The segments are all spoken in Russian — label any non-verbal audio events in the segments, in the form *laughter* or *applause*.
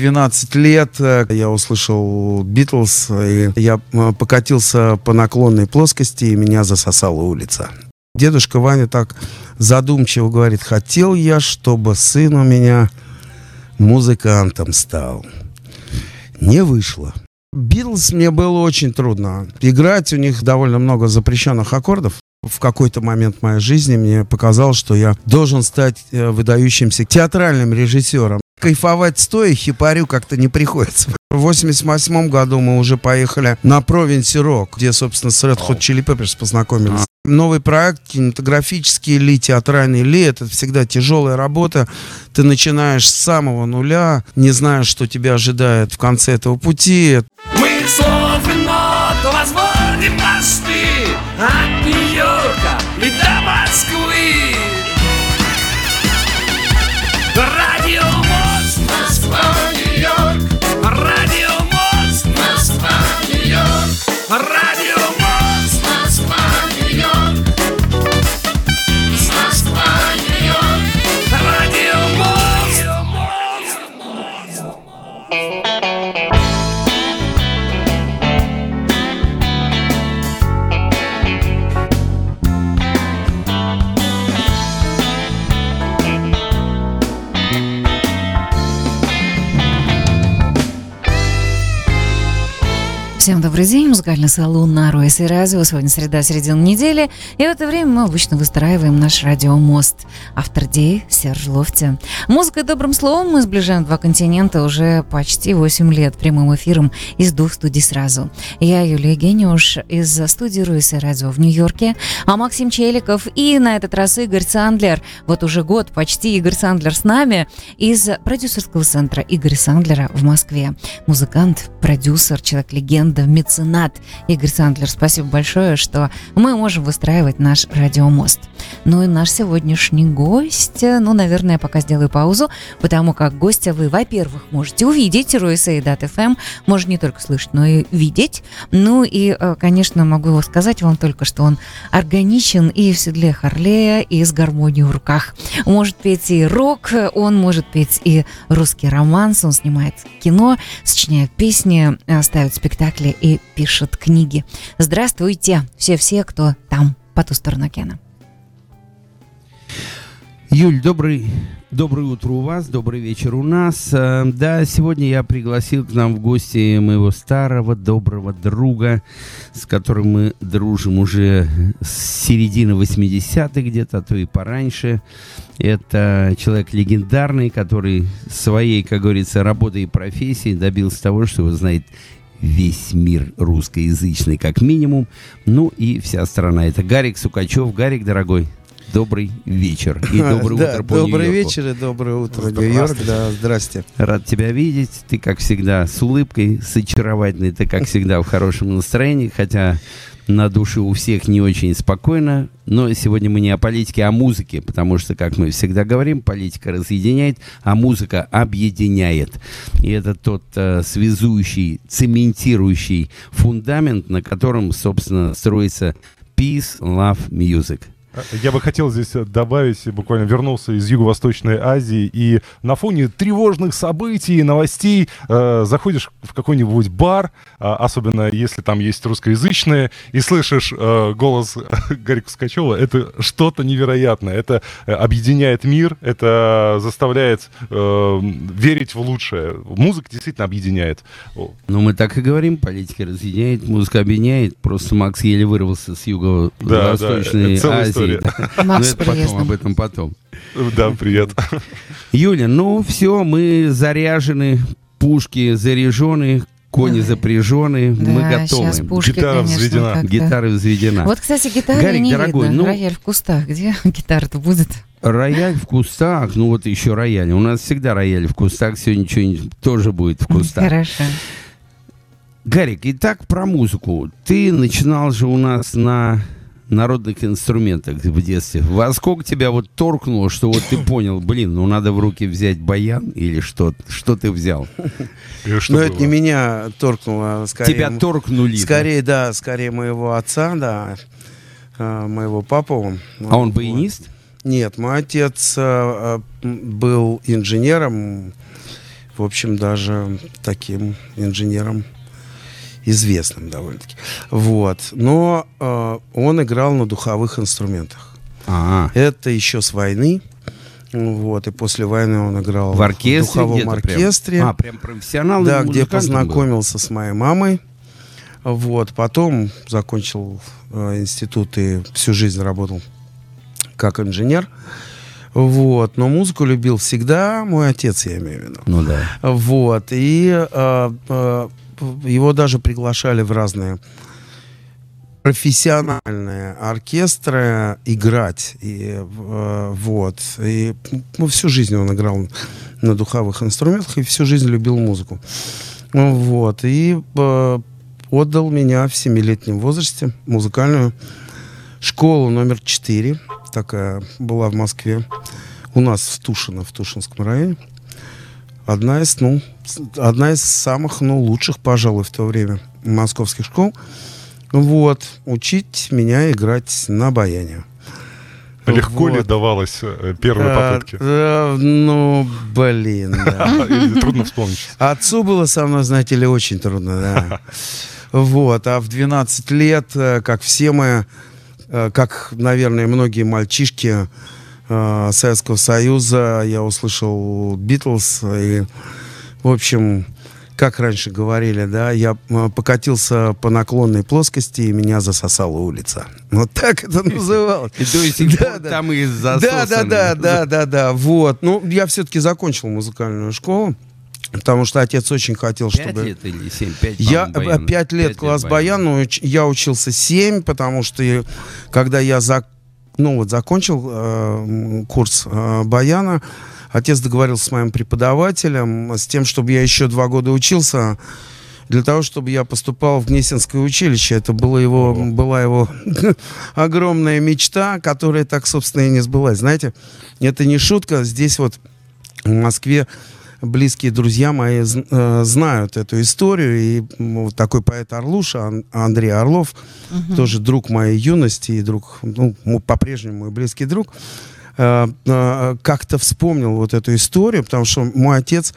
12 лет э, я услышал Битлз, и я э, покатился по наклонной плоскости, и меня засосала улица. Дедушка Ваня так задумчиво говорит, хотел я, чтобы сын у меня музыкантом стал. Не вышло. Битлз мне было очень трудно. Играть у них довольно много запрещенных аккордов. В какой-то момент моей жизни мне показалось, что я должен стать э, выдающимся театральным режиссером. Кайфовать стоя хипарю как-то не приходится. В 88 году мы уже поехали на Провинси Рок, где, собственно, с Red Hot Chili Peppers познакомились. Новый проект, кинематографический ли, театральный ли, это всегда тяжелая работа. Ты начинаешь с самого нуля, не знаешь, что тебя ожидает в конце этого пути. Мы словно возводим мосты от Нью-Йорка Всем добрый день, музыкальный салон на Руэс и Радио. Сегодня среда, середина недели, и в это время мы обычно выстраиваем наш радиомост. Автор идеи Серж Лофти. Музыкой добрым словом мы сближаем два континента уже почти 8 лет прямым эфиром из двух студий сразу. Я Юлия Гениуш из студии Руэс и Радио в Нью-Йорке, а Максим Челиков и на этот раз Игорь Сандлер. Вот уже год почти Игорь Сандлер с нами из продюсерского центра Игоря Сандлера в Москве. Музыкант, продюсер, человек-легенда, легенда, меценат Игорь Сандлер. Спасибо большое, что мы можем выстраивать наш радиомост. Ну и наш сегодняшний гость, ну, наверное, я пока сделаю паузу, потому как гостя вы, во-первых, можете увидеть, Руисейдат ФМ, может не только слышать, но и видеть. Ну и, э, конечно, могу сказать вам только, что он органичен и в седле Харлея, и с гармонией в руках. Может петь и рок, он может петь и русский романс, он снимает кино, сочиняет песни, э, ставит спектакли спектакли и пишет книги. Здравствуйте, все-все, кто там, по ту сторону океана. Юль, добрый, доброе утро у вас, добрый вечер у нас. Э, да, сегодня я пригласил к нам в гости моего старого доброго друга, с которым мы дружим уже с середины 80-х где-то, а то и пораньше. Это человек легендарный, который своей, как говорится, работой и профессией добился того, что его знает весь мир русскоязычный как минимум. Ну и вся страна. Это Гарик Сукачев. Гарик, дорогой, добрый вечер. И *laughs* доброе да, утро по Добрый вечер и доброе утро, Нью-Йорк. Да, здрасте. Рад тебя видеть. Ты, как всегда, с улыбкой, с очаровательной. Ты, как всегда, в хорошем настроении. Хотя на душе у всех не очень спокойно. Но сегодня мы не о политике, а о музыке, потому что, как мы всегда говорим, политика разъединяет, а музыка объединяет. И это тот э, связующий, цементирующий фундамент, на котором, собственно, строится Peace, Love, Music. Я бы хотел здесь добавить, буквально вернулся из Юго-Восточной Азии, и на фоне тревожных событий, новостей э, заходишь в какой-нибудь бар, э, особенно если там есть русскоязычные, и слышишь э, голос Гарика Скачева, это что-то невероятное. Это э, объединяет мир, это заставляет э, верить в лучшее. Музыка действительно объединяет. Ну, мы так и говорим, политика разъединяет, музыка объединяет. Просто Макс еле вырвался с Юго-Восточной да, да, Азии история. Макс, *laughs* Но это потом, об этом потом. Да, привет. Юля, ну все, мы заряжены, пушки заряжены, кони запряжены, да, мы готовы. Гитара конечно, взведена. Гитара взведена. Вот, кстати, гитара Гарик, не дорогой, видно. ну- Рояль в кустах. Где *laughs* гитара-то будет? Рояль в кустах, ну вот еще рояль. У нас всегда рояль в кустах, сегодня что-нибудь тоже будет в кустах. Хорошо. Гарик, итак, про музыку. Ты начинал же у нас на народных инструментах в детстве. Во сколько тебя вот торкнуло, что вот ты понял, блин, ну надо в руки взять баян или что? Что ты взял? Но это не меня торкнуло, а скорее... Тебя торкнули. Скорее, да, скорее моего отца, да, э, моего папу. А он баянист? Нет, мой отец э, был инженером. в общем, даже таким инженером известным довольно-таки. Вот. Но э, он играл на духовых инструментах. А, Это еще с войны. Вот, и после войны он играл в оркестре в духовом где-то прям? оркестре. А, прям профессионал да, где музыкантом был? познакомился с моей мамой. Вот, потом закончил э, институт и всю жизнь работал как инженер. Вот, но музыку любил всегда мой отец, я имею в виду. Ну да. Вот, и э, э, его даже приглашали в разные профессиональные оркестры играть. И, э, вот. И ну, всю жизнь он играл на духовых инструментах и всю жизнь любил музыку. Вот. И э, отдал меня в семилетнем возрасте музыкальную школу номер 4. Такая была в Москве. У нас в Тушино, в Тушинском районе. Одна из, ну, одна из самых, ну, лучших, пожалуй, в то время московских школ. Вот. Учить меня играть на баяне. Легко ли Вот. давалось э, первые А, попытки? э, ну, блин, да. *laughs* Трудно вспомнить. Отцу было со мной, знаете ли, очень трудно, да. Вот, а в 12 лет, э, как все мы, как, наверное, многие мальчишки э, Советского Союза, я услышал Битлз, и, в общем, как раньше говорили, да, я э, покатился по наклонной плоскости, и меня засосала улица. Вот так это *laughs* называлось. И до сих пор там и Да, да, да, да, да, да. Вот. Ну, я все-таки закончил музыкальную школу, потому что отец очень хотел, Пять чтобы... лет или семь? Пять, Я по-моему, баян. пять лет класс баян, но я учился семь, потому что когда я за, ну вот закончил э, курс э, баяна, отец договорился с моим преподавателем с тем, чтобы я еще два года учился для того, чтобы я поступал в Гнесинское училище. Это было его, была его *laughs* огромная мечта, которая так, собственно, и не сбылась. Знаете, это не шутка. Здесь вот в Москве близкие друзья мои э, знают эту историю. И такой поэт Орлуша, Ан- Андрей Орлов, тоже друг моей юности и друг, ну, по-прежнему мой близкий друг, э, э, как-то вспомнил вот эту историю, потому что мой отец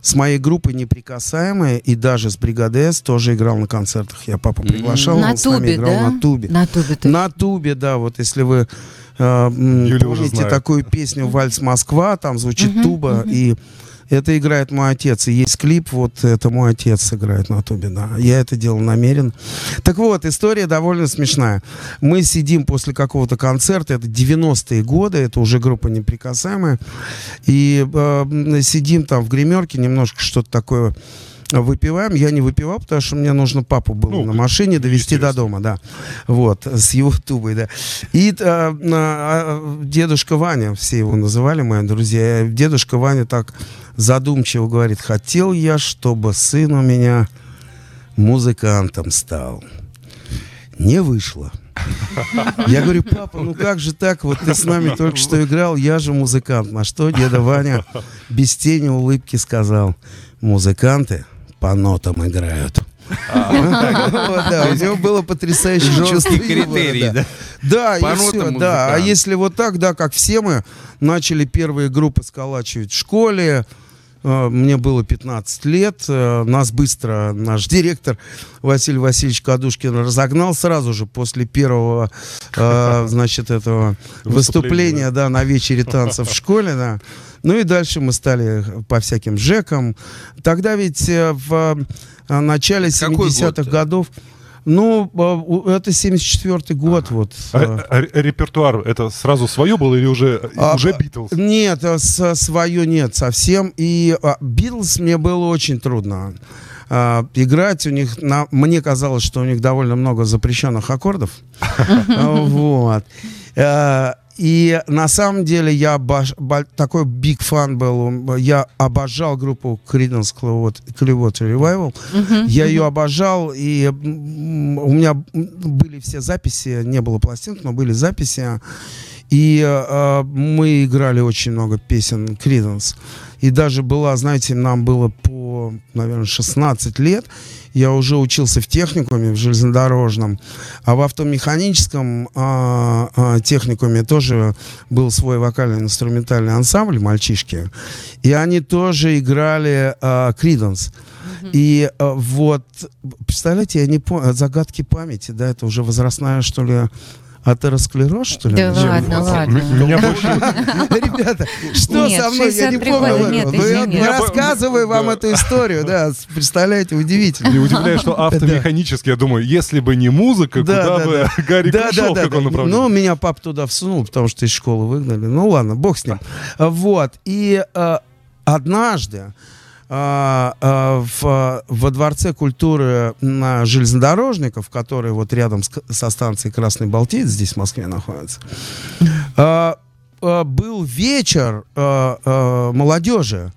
с моей группой неприкасаемые и даже с бригадой С тоже играл на концертах. Я папу приглашал, На он с нами тубе, играл да? на тубе. На тубе. есть. На тубе, да, вот если вы э, Юля помните такую песню «Вальс Москва», там звучит туба, и это играет мой отец. И есть клип, вот это мой отец играет на тубе, да. Я это делал намерен. Так вот, история довольно смешная. Мы сидим после какого-то концерта, это 90-е годы, это уже группа неприкасаемая, и э, сидим там в гримерке, немножко что-то такое выпиваем. Я не выпивал, потому что мне нужно папу было Ну, на машине довести до дома, да. Вот, с его тубой, да. И а, а, дедушка Ваня, все его называли, мои друзья, дедушка Ваня так задумчиво говорит, хотел я, чтобы сын у меня музыкантом стал. Не вышло. Я говорю, папа, ну как же так? Вот ты с нами только что играл, я же музыкант. На что деда Ваня без тени улыбки сказал, музыканты по нотам играют. *laughs* Вот, Да, у него было Жесткие юмора, критерии, да? И нотам да. А если вот так, да, как все мы начали первые группы сколачивать в школе, мне было 15 лет, э, нас быстро наш директор Василий Васильевич Кадушкин разогнал сразу же после первого, э, *laughs* значит, этого Выступления, да, на вечере танцев в школе, да. Ну и дальше мы стали по всяким жекам. Тогда ведь э, в э, начале Какой 70-х год? годов, ну, э, у- это 74-й год, вот. А, э. а ре- репертуар это сразу свое было или уже А, уже а, Битлз? Нет, э, с- свое нет совсем. И Битлз мне было очень трудно а, играть. У них, на, мне казалось, что у них довольно много запрещенных аккордов. А, *laughs* Вот. И на самом деле я обож- бо- такой биг фан был. Я обожал группу Creedence Clearwater Revival. Я ее обожал, и у меня были все записи, не было пластинок, но были записи. И э, мы играли очень много песен Creedence. И даже была, знаете, нам было по наверное, 16 лет. Я уже учился в техникуме, в железнодорожном. А в автомеханическом а, а, техникуме тоже был свой вокально-инструментальный ансамбль «Мальчишки». И они тоже играли а, «Криденс». И а, вот, представляете, я не помню, загадки памяти, да, это уже возрастная, что ли, атеросклероз, что ли? Да ладно, ладно. Меня больше... Ребята, что со мной? Я не 63 помню. Ну, я рассказываю вам эту историю, да, представляете, удивительно. Не удивляюсь, что автомеханически, я думаю, если бы не музыка, Да, куда да, бы. *laughs* Гарри пришел, каком да. направлении? Ну, меня папа туда всунул, потому что из школы выгнали. Ну, ладно, бог с ним. Вот. И а, однажды в, во Дворце культуры на железнодорожников, который вот рядом с со станцией Красный Балтиец, здесь в Москве находится, а, а, был вечер а, а, молодежи.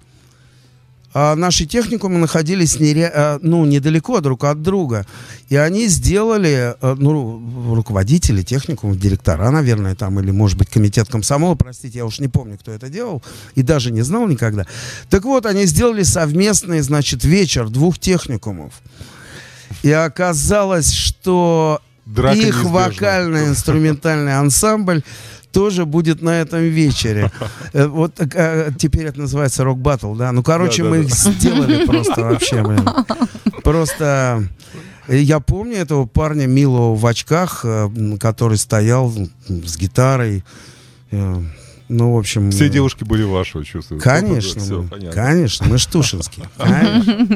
А наши техникумы находились нере- а, ну, недалеко друг от друга. И они сделали, э, ну, ру- руководители техникумов, директора, наверное, там, или, может быть, комитет комсомола, простите, я уж не помню, кто это делал, и даже не знал никогда. Так вот, они сделали совместный, значит, вечер двух техникумов. И оказалось, что Драка их вокально-инструментальный ансамбль тоже будет на этом вечере. *laughs* Э, Вот э, теперь это называется рок-баттл, да? Ну, короче, мы их сделали просто *laughs* вообще, блин. Просто э, я помню этого парня милого в очках, который стоял с гиторой. Ну, в общем... Все э, девушки были вашего, чувствую. Конечно, Все, мы- понятно. конечно, мы Штушинские. *laughs* конечно.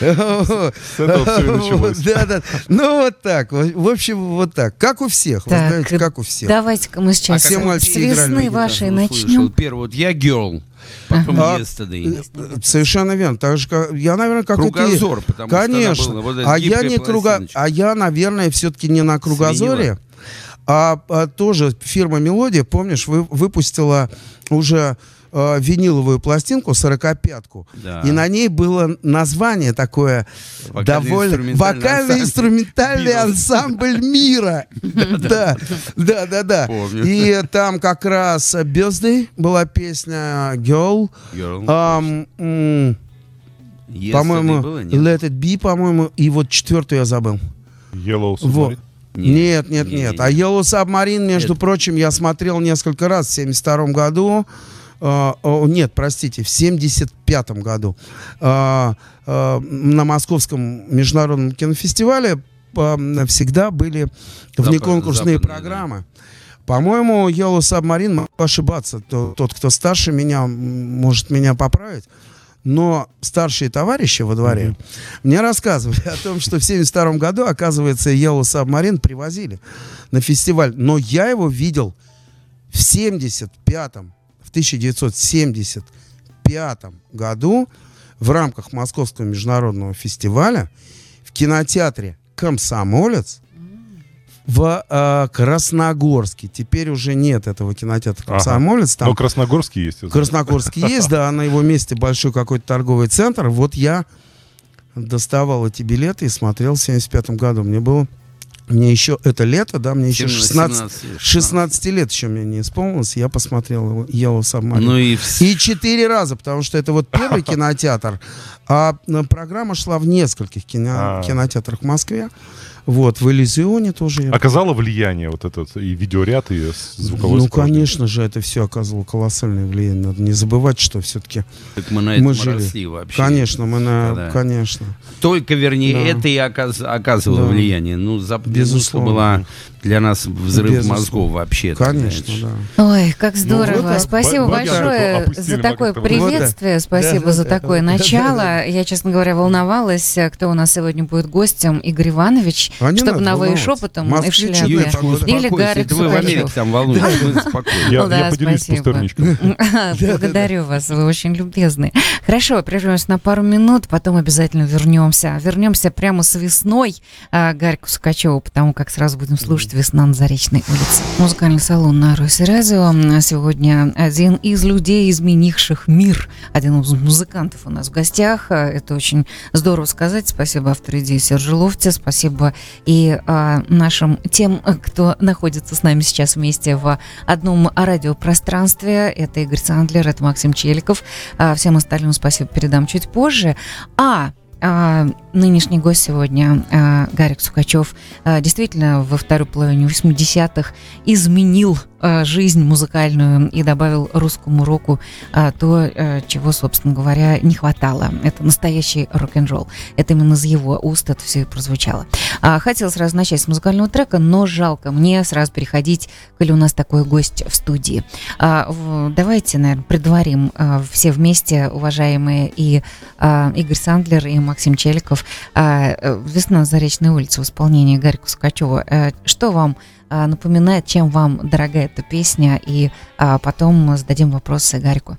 С этого все. Да, да. Ну, вот так. В общем, вот так. Как у всех. Как у всех. Давайте-ка мы сейчас все мальчики с весны вашей начнем. Первый вот я girl, потом А, yesterday. Э, Совершенно верно. Так же, как, я, наверное, как и ты. Кругозор, потому что Конечно. она была вот а я не круга, а я, наверное, все-таки не на кругозоре, а, а тоже фирма Мелодия, помнишь, вы, выпустила уже э, виниловую пластинку 45-ку. Да. И на ней было название такое довольно Вокально-инструментальный ансамбль. мира. Да, да, да, да. И там как раз Birthday была песня Girl. По-моему? Let It Be, по-моему, и вот четвертую я забыл. Yellow Вот. Submarine. Нет, нет, не, нет. не, А. Yellow Submarine, между Это- прочим, я смотрел несколько раз в 72 году. А, о, нет, простите, в 75 году. А, а, на Московском международном кинофестивале а, всегда были Запад- внеконкурсные западные, программы. По-моему, Yellow Submarine, могу ошибаться, то- тот, кто старше меня, может меня поправить, но старшие товарищи во дворе мне рассказывали о том, что в 72 году, оказывается, Yellow Submarine привозили на фестиваль. Но я его видел в 75-м, в 1975 году в рамках Московского международного фестиваля в кинотеатре «Комсомолец» в э, Красногорске. Теперь уже нет этого кинотеатра Ага. «Комсомолец». Там Но Красногорский есть. я знаю. Красногорск *laughs* есть, да, на его месте большой какой-то торговый центр. Вот я доставал эти билеты и смотрел в 75 году. Мне было, мне еще это лето, да, мне еще 16, 16 лет еще мне не исполнилось. Я посмотрел его, Yellow Submarine. Ну и И четыре раза, потому что это вот первый *laughs* кинотеатр, а программа шла в нескольких кино- А. кинотеатрах в Москве. Вот, в Иллюзионе тоже я Оказало влияние вот этот и видеоряд, и звуковое ну, конечно же, это все оказывало колоссальное влияние. Надо не забывать, что все-таки так мы на мы жили. вообще. Конечно, мы на... Да. Конечно. Только, вернее, Да. это и оказ- оказывало Да. влияние. Ну, музыка Безусловно. была для нас взрыв Безусловно. мозгов вообще. Конечно, знаешь. да. Ой, как здорово. вот так. Спасибо Б- большое опустили за такое приветствие. Спасибо Да, за да, да. такое Да, да, начало. Я, честно говоря, волновалась, кто у нас сегодня будет гостем. Игорь Иванович, А чтобы на вы шепотом и в шляпе. Или Гарик вы в. Америке там волнуетесь, мы спокойно. Я, Ну *laughs* да, я поделюсь спасибо. *laughs* Благодарю вас, вы очень любезны. Хорошо, прервемся на пару минут, потом обязательно вернемся. Вернемся прямо с весной а, Гарику Сукачеву потому как сразу будем слушать «Весна на Заречной улице». Музыкальный салон на Руси Радио. Сегодня один из людей, изменивших мир, один из музыкантов у нас в гостях. Это очень здорово сказать. Спасибо автору идеи Сержу Лофте, спасибо и а, нашим тем, кто находится с нами сейчас вместе в одном радиопространстве. Это Игорь Сандлер, это Максим Челиков. А, всем остальным спасибо передам чуть позже. А а, нынешний гость сегодня, а, Гарик Сукачев, а, действительно во второй половине 80-х изменил а, жизнь музыкальную и добавил русскому року то, чего, собственно говоря, не хватало. Это настоящий рок-н-ролл. Это именно из его уст это все и прозвучало. А, хотел сразу начать с музыкального трека, но жалко мне сразу переходить, коли у нас такой гость в студии. А, давайте, наверное, предварим все вместе, уважаемые и Игорь Сандлер, и Максим Челиков. А, э, «Весна на Заречной улице» в исполнении Гарика Сукачева. А, что вам а, напоминает, чем вам дорога эта песня? И а, потом зададим вопросы Гарику.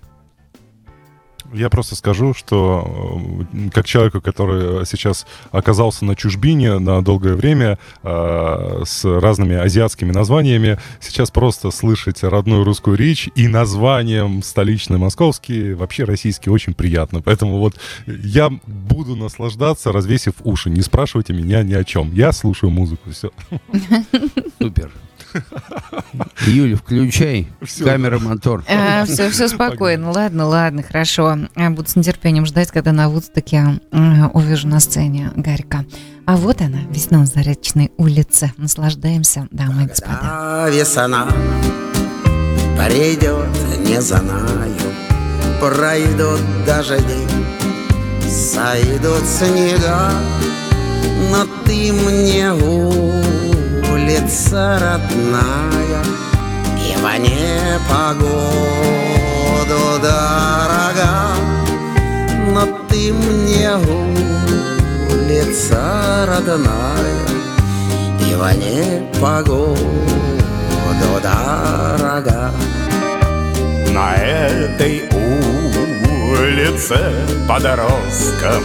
Я просто скажу, что э, как человеку, который сейчас оказался на чужбине на долгое время э, с разными азиатскими названиями, сейчас просто слышать родную русскую речь и названием столичный московский, вообще российский, очень приятно. Поэтому вот я буду наслаждаться, развесив уши. Не спрашивайте меня ни о чем. Я слушаю музыку. Все. *laughs* Супер. *laughs* Юля, включай. Все. Камера, мотор. А, все, все спокойно. Ладно, ладно, хорошо. Я буду с нетерпением ждать, когда на Вудстоке увижу на сцене Гарика. А вот она, весна на Заречной улице. Наслаждаемся, дамы и господа. весна придет, не знаю, пройдут дожди, сойдут снега, но ты мне улица родная И в непогоду дорога. Но ты мне улица родная И в непогоду дорога. На этой улице подростком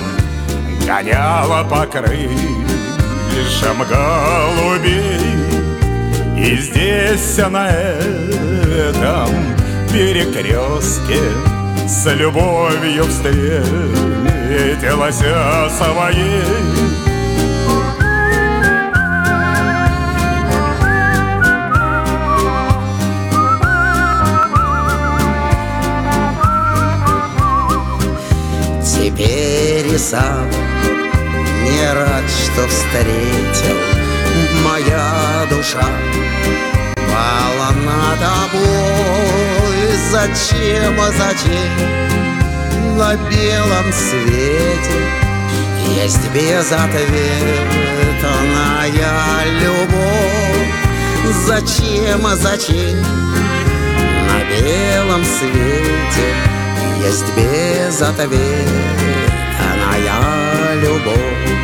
Гоняла по крышам голубей И здесь на этом перекрестке С любовью встретилась своей. Теперь и сам не рад, что встретил Моя душа. Полна тобой Зачем, а зачем? На белом свете Есть безответная любовь. Зачем, а зачем? На белом свете Есть безответная любовь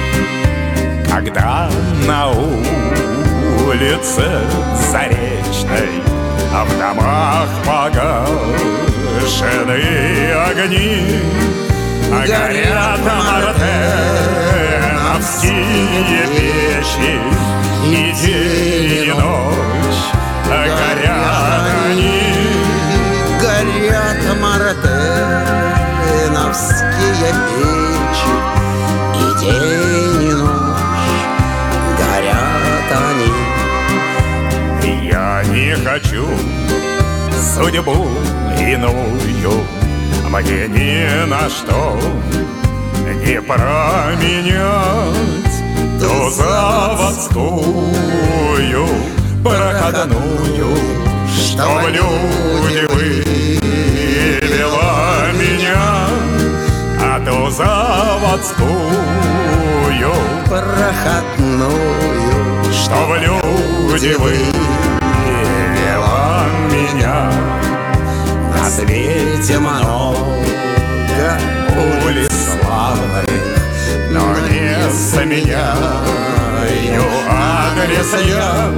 Когда на улице Заречной А в домах погашены огни а Горят мартеновские печи И день, и ночь горят они. Горят мартеновские печи день хочу судьбу иную, мне ни на что не променять ту заводскую проходную, что люди вывела меня ту заводскую проходную, что в люди вывела меня. На свете много улиц славных, но не заменяю адрес я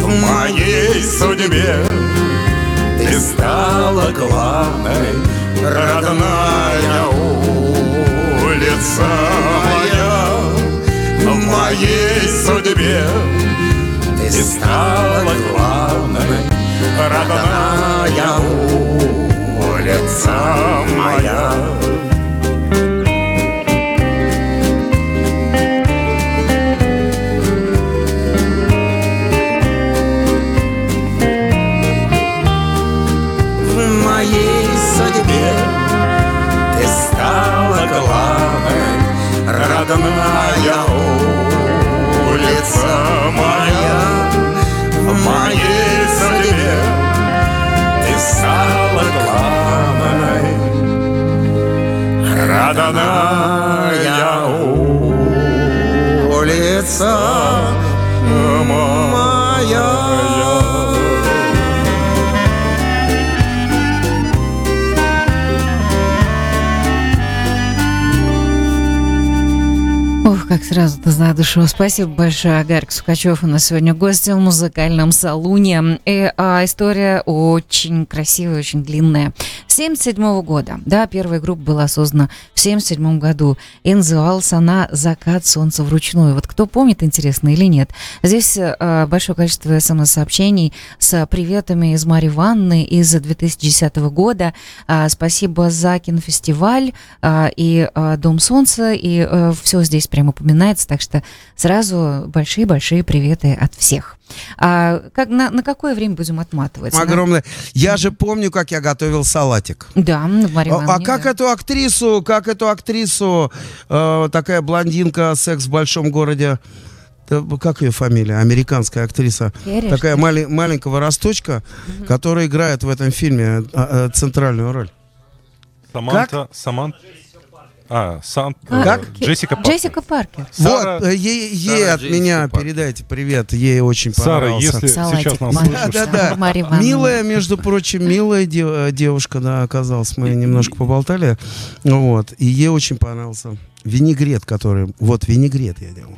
в моей судьбе. Ты стала главной, родная улица моя В моей судьбе Ты стала главной, родная улица моя В моей судьбе ты стала главной, родная улица моя. В стала главной, родная улица моя. Ох, как сразу-то за душу. Спасибо большое, Агарик Сукачев. У нас сегодня гость в музыкальном салуне. И а, история очень красивая, очень длинная. 77 года, да, первая группа была создана в 77 году. И называлась она «Закат солнца вручную». Вот кто помнит, интересно или нет. Здесь а, большое количество смс-сообщений с приветами из Марьи Ванны из 2010 года. А, спасибо за кинофестиваль а, и а, Дом солнца, и все здесь прям упоминается, так что сразу большие-большие приветы от всех. А как, на, на какое время будем отматывать? На- Огромное. Я же помню, как я готовил салатик. Да, в Марье А, а как да. эту актрису, как эту актрису, э, такая блондинка, секс в большом городе, да, как ее фамилия, американская актриса, Керри, такая мали- маленького росточка, которая играет в этом фильме э, э, центральную роль. Саманта, Саманта. А, Сан... Как? э, Джессика Паркер. Джессика Паркер. Сара- Вот, э, ей, ей Сара от Джессика меня Паркер. передайте привет, ей очень Сара, понравился. если Салатик сейчас нас слышишь, Да, да, да. Милая, между прочим, милая э, девушка, да, оказалась. Мы немножко поболтали. Вот. И ей очень понравился винегрет, который... Вот, винегрет я делал.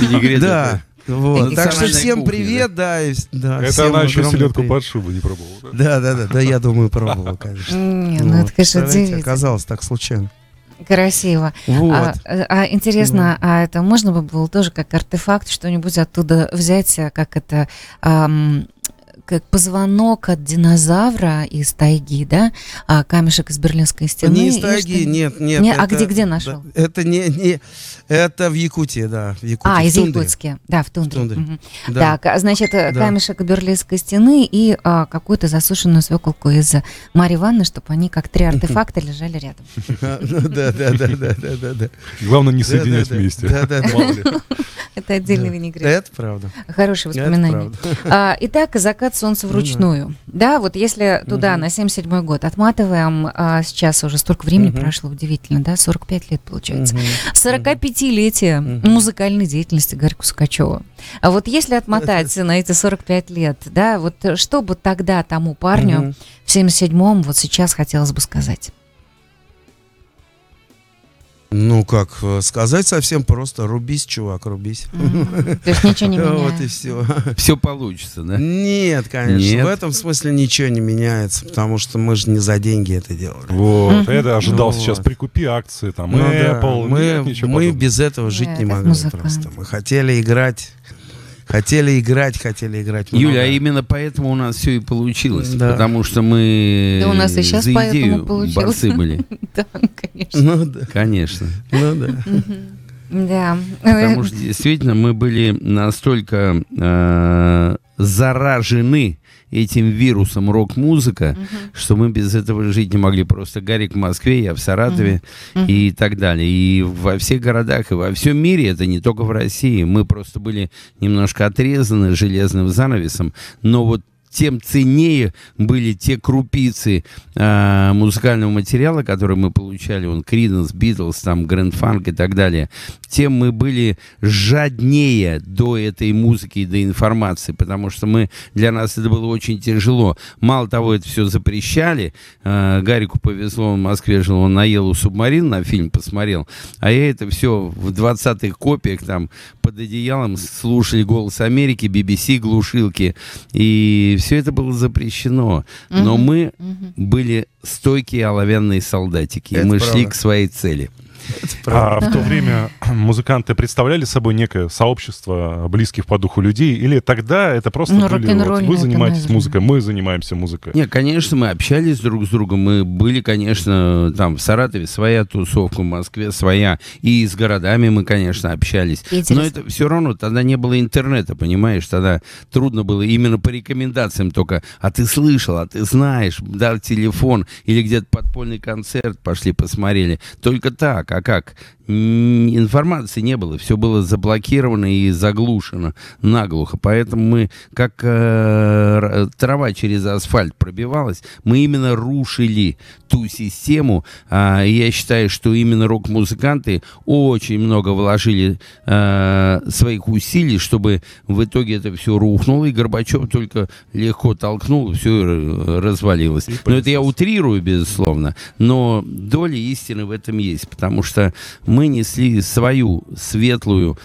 Винегрет Да. Вот. Так что всем кухня, привет, да. с- да, это она еще селедку привет. под шубу не пробовала. да? Да, да, да, да, я думаю, пробовал, конечно. Не, ну Вот. это, конечно, удивительно. Оказалось так случайно. Красиво. Вот. А, а интересно, а это можно бы было тоже как артефакт что-нибудь оттуда взять, а, как это, ам, как позвонок от динозавра из тайги, да, а камешек из берлинской стены. Не из тайги, что- нет, нет. Не, а это- где- где да, нашел? Это не, не, это в Якутии, да, в Якутии. А, в из. Якутска. Да, в тундре. тундре. Мгм. Да. Так, а, значит, э, Да. камешек Берлинской стены и а, какую-то засушенную свеколку из Марьи Ивановны, чтобы они как три артефакта лежали рядом. *laughs* Ну, Да, да, да, да, да, да, да. Главное не Да, соединять да, да. вместе. Да, да, да. *laughs* Это отдельный Да. винегрет. Это правда. Хорошие воспоминания. А, итак, закат солнца вручную. Да, вот если туда, на 77 год, отматываем, а, сейчас уже столько времени Мгм. прошло, удивительно, да, 45 лет получается. Мгм. 45-летие Мгм. музыкальной деятельности Гарьку Сукачева. А вот если отмотать *laughs* на эти 45 лет, да, вот что бы тогда тому парню Мгм. в 77-м вот сейчас хотелось бы сказать? Ну, как э, сказать совсем просто. Рубись, чувак, рубись. То есть ничего не *laughs* Вот и меняется. все. Все получится, да? Нет, конечно. Нет? В этом смысле ничего не меняется, потому что мы же не за деньги это делали. Вот, Мгм. это ожидал Ну сейчас вот. прикупи акции, там, Ну да, Apple, мы, нет, ничего мы подобного. без этого жить Да, не могли музыкант. просто. Мы хотели играть, хотели играть, хотели играть. много. Юля, а именно поэтому у нас все и получилось. Да. Потому что мы Да у нас и щас за идею борцы были. *laughs* Да, конечно. Ну да, Конечно. ну да. Да. Потому что действительно мы были настолько э, заражены этим вирусом рок-музыка, что мы без этого жить не могли. Просто Гарик в Москве, я в Саратове и так далее. И во всех городах, и во всем мире, это не только в России. Мы просто были немножко отрезаны железным занавесом. Но вот тем ценнее были те крупицы э, музыкального материала, которые мы получали, он Криденс, Битлз, там, Грэнд Фанк и так далее, тем мы были жаднее до этой музыки и до информации, потому что мы, для нас это было очень тяжело. Мало того, это все запрещали. Э, Гарику повезло, он в Москве жил, он наел у субмарин на фильм посмотрел, а я это все в 20-х копиях там под одеялом слушали «Голос Америки», BBC, глушилки, и все это было запрещено. Но Мгм. мы Мгм. были стойкие оловянные солдатики, и Это мы шли правда. к своей цели. А в то время *clears throat* музыканты представляли собой некое сообщество близких по духу людей? Или тогда это просто Ну, были, вот, вы это, занимаетесь наверное. музыкой, мы занимаемся музыкой? Не, конечно, мы общались друг с другом. Мы были, конечно, там в Саратове своя тусовка, в Москве своя. И с городами мы, конечно, общались. Питере. Но это все равно, тогда не было интернета, понимаешь? Тогда трудно было именно по рекомендациям только. А ты слышал, а ты знаешь, дал телефон или где-то подпольный концерт, пошли посмотрели. Только так, а как? Информации не было, все было заблокировано и заглушено наглухо. Поэтому мы, как э, трава через асфальт пробивалась, мы именно рушили ту систему. И я считаю, что именно рок-музыканты очень много вложили э, своих усилий, чтобы в итоге это все рухнуло, и Горбачев только легко толкнул, все развалилось. И Но это я утрирую, безусловно, но доля истины в этом есть, потому что мы несли свою светлую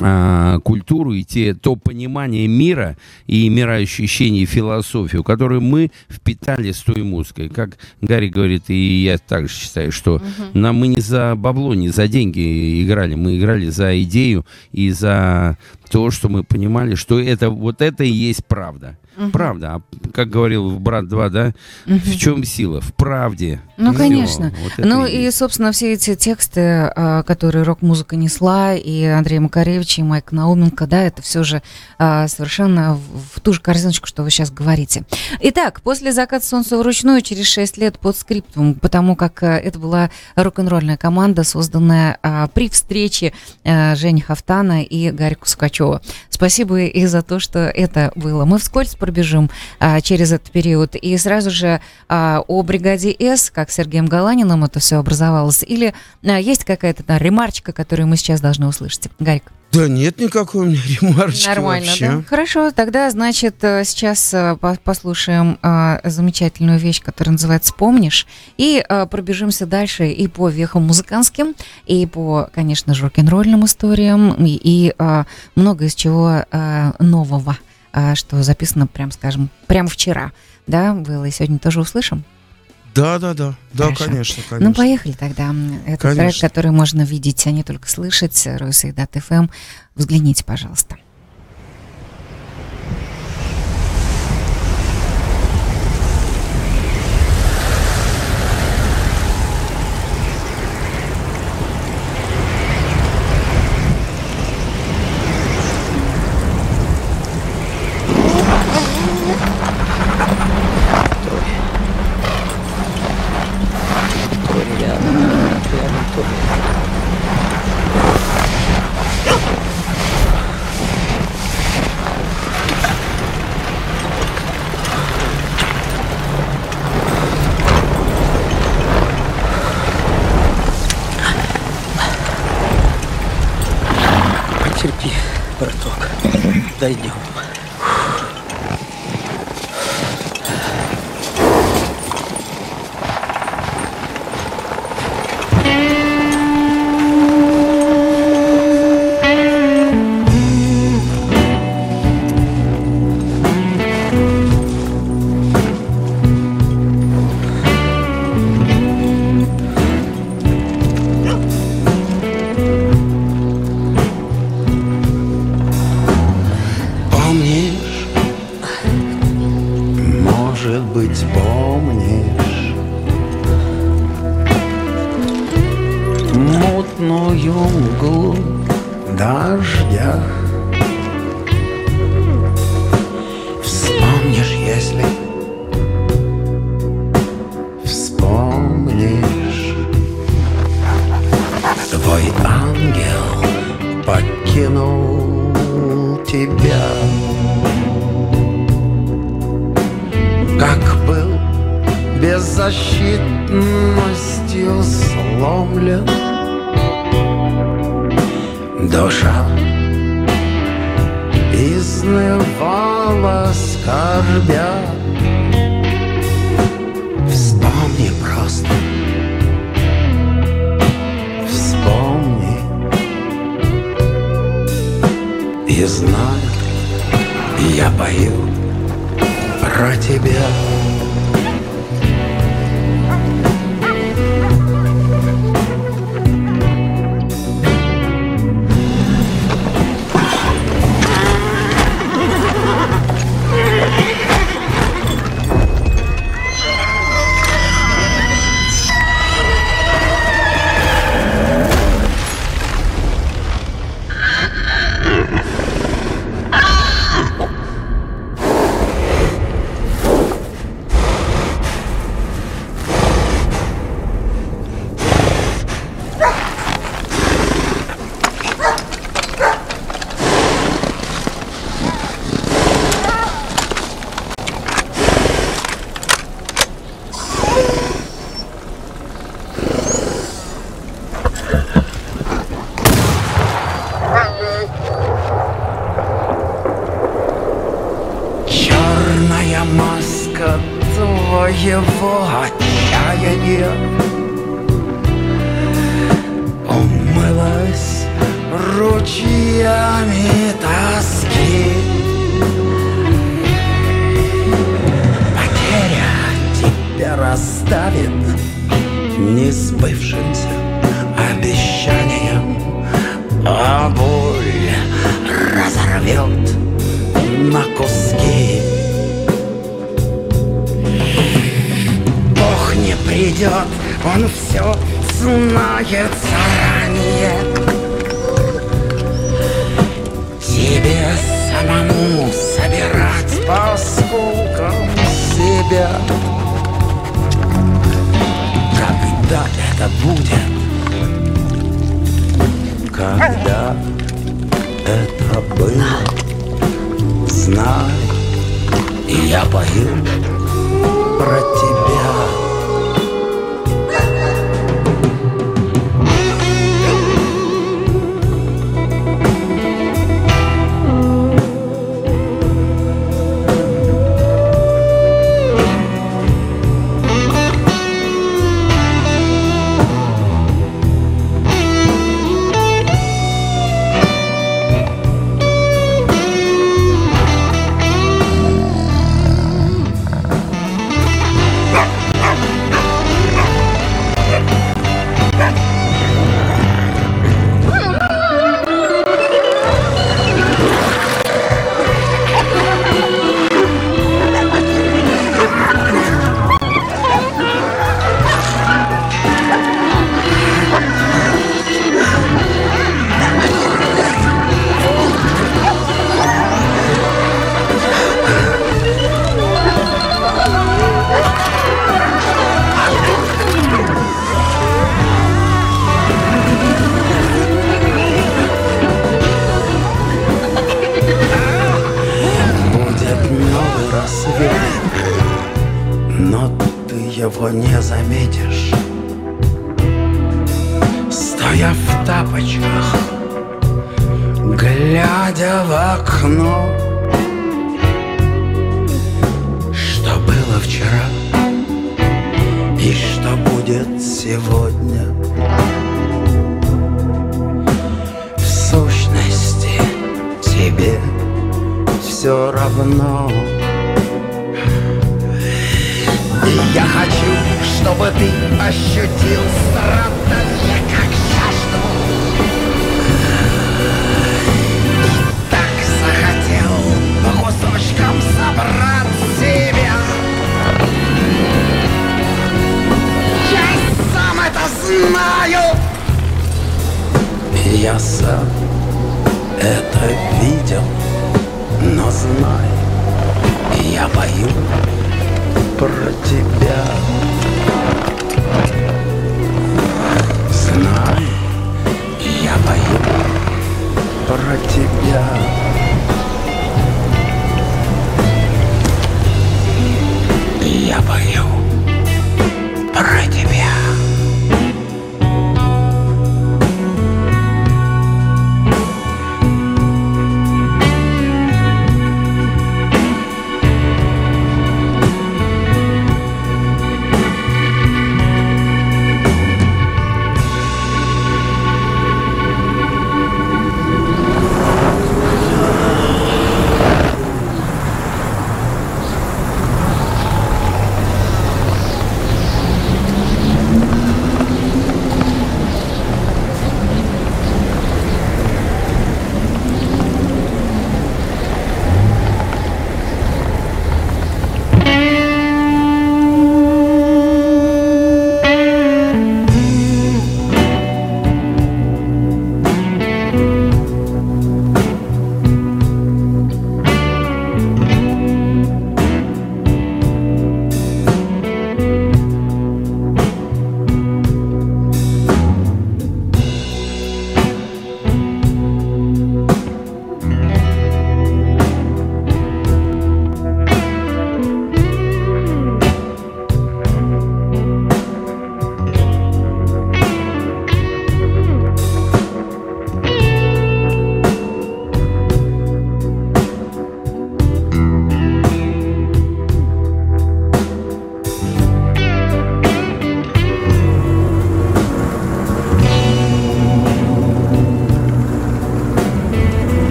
а, культуру и те, то понимание мира и мироощущение, и философию, которую мы впитали с той музыкой. Как Гарри говорит, и я также считаю, что нам мы не за бабло, не за деньги играли, мы играли за идею и за то, что мы понимали, что это вот это и есть правда. Правда. А как говорил брат 2, да? В чем сила? В правде. Ну, Всё. конечно. Вот Ну и есть. собственно, все эти тексты, а, которые рок-музыка несла, и Андрей Макаревич, и Майк Науменко, да, это все же а, совершенно в, ту же корзиночку, что вы сейчас говорите. Итак, после заката солнца вручную через 6 лет под скриптум, потому как а, это была рок-н-ролльная команда, созданная при встрече а, Жени Хафтана и Гарри Кускачева. Спасибо и за то, что это было. Мы вскользь пробежим а, через этот период. И сразу же а, о бригаде С, как Сергеем Галаниным это все образовалось, или а, есть какая-то да, ремарочка, которую мы сейчас должны услышать? Гарик. Да нет никакой у меня *laughs* ремарочки Нормально, вообще. да? Хорошо, тогда, значит, э, сейчас э, по- послушаем э, замечательную вещь, которая называется «Помнишь», и э, пробежимся дальше и по вехам музыкантским, и по, конечно же, рок-н-ролльным историям, и, и, э, много из чего нового, что записано, прям скажем, прямо вчера, да, было, и сегодня тоже услышим. Да, да, да. Да, Хорошо. конечно, Ну, конечно. поехали тогда. Это трек, Конечно. который можно видеть, а не только слышать. Ройсейдат ФМ. Взгляните, пожалуйста.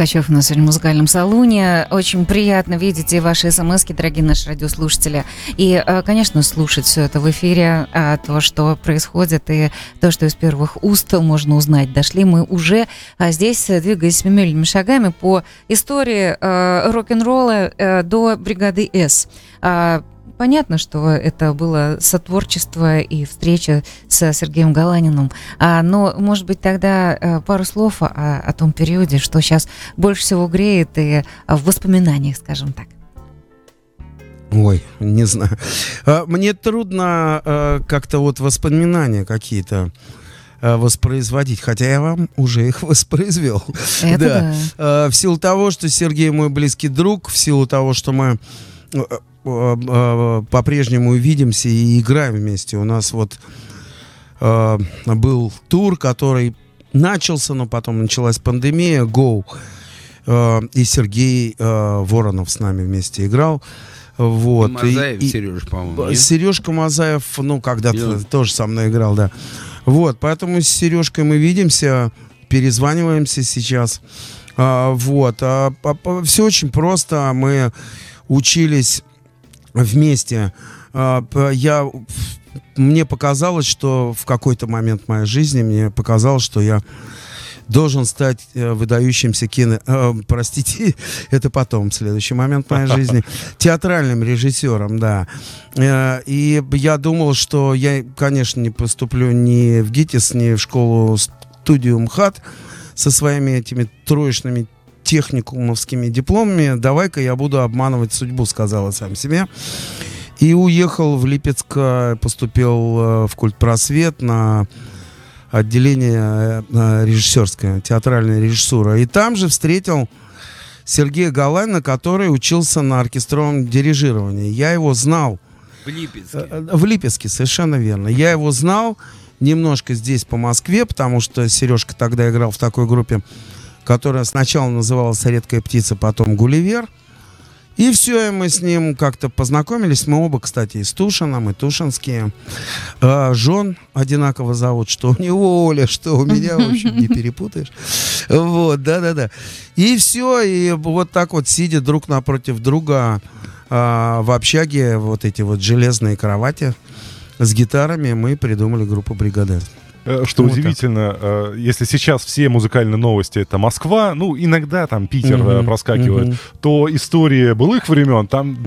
Олег Скачев у нас сегодня в музыкальном салоне. Очень приятно видеть и ваши смс дорогие наши радиослушатели. И, э, конечно, слушать все это в эфире, а то, что происходит, и то, что из первых уст можно узнать. Дошли мы уже а здесь, двигаясь семимильными шагами по истории э, рок-н-ролла э, до бригады С. Понятно, что это было сотворчество и встреча с Сергеем Галаниным. А, но, может быть, тогда а, пару слов о, о том периоде, что сейчас больше всего греет и а, в воспоминаниях, скажем так. Ой, не знаю. А, мне трудно а, как-то вот воспоминания какие-то а, воспроизводить, хотя я вам уже их *laughs* воспроизвел. Это да. да. В силу того, что Сергей мой близкий друг, в силу того, что мы Э, э, по-прежнему увидимся и играем вместе. У нас вот э, был тур, который начался, но потом началась пандемия, Go. Э, и Сергей э, Воронов с нами вместе играл. Вот. И Мазаев, и, Сереж, по-моему. Сережка Мазаев, ну, когда-то тоже со мной играл, да. Вот, поэтому с Сережкой мы видимся, перезваниваемся сейчас. А, вот. А, а, все очень просто. Мы учились вместе. А, я, мне показалось, что в какой-то момент моей жизни мне показалось, что я должен стать э, выдающимся кино... Э, простите, *laughs* это потом, следующий момент моей *laughs* жизни. Театральным режиссером, да. Э, и я думал, что я, конечно, не поступлю ни в ГИТИС, ни в школу студию МХАТ со своими этими троечными техникумовскими дипломами, давай-ка я буду обманывать судьбу, сказала сам себе. И уехал в Липецк, э, поступил э, в культпросвет на отделение э, режиссерское, театральная режиссура. И там же встретил Сергея Галайна, который учился на оркестровом дирижировании. Я его знал. В Липецке. В Липецке, совершенно верно. Я его знал немножко здесь, по Москве, потому что Сережка тогда играл в такой группе которая сначала называлась «Редкая птица», потом «Гулливер». И все, и мы с ним как-то познакомились. Мы оба, кстати, из Тушина, мы тушинские. А, жен одинаково зовут, что у него Оля, что у меня, в общем, не перепутаешь. Вот, да-да-да. И все, и вот так вот, сидя друг напротив друга а, в общаге, вот эти вот железные кровати с гитарами, мы придумали группу «Бригадес». Э, что вот удивительно, так. Э, если сейчас все музыкальные новости это Москва, ну иногда там Питер угу, проскакивает, угу. то история былых времен там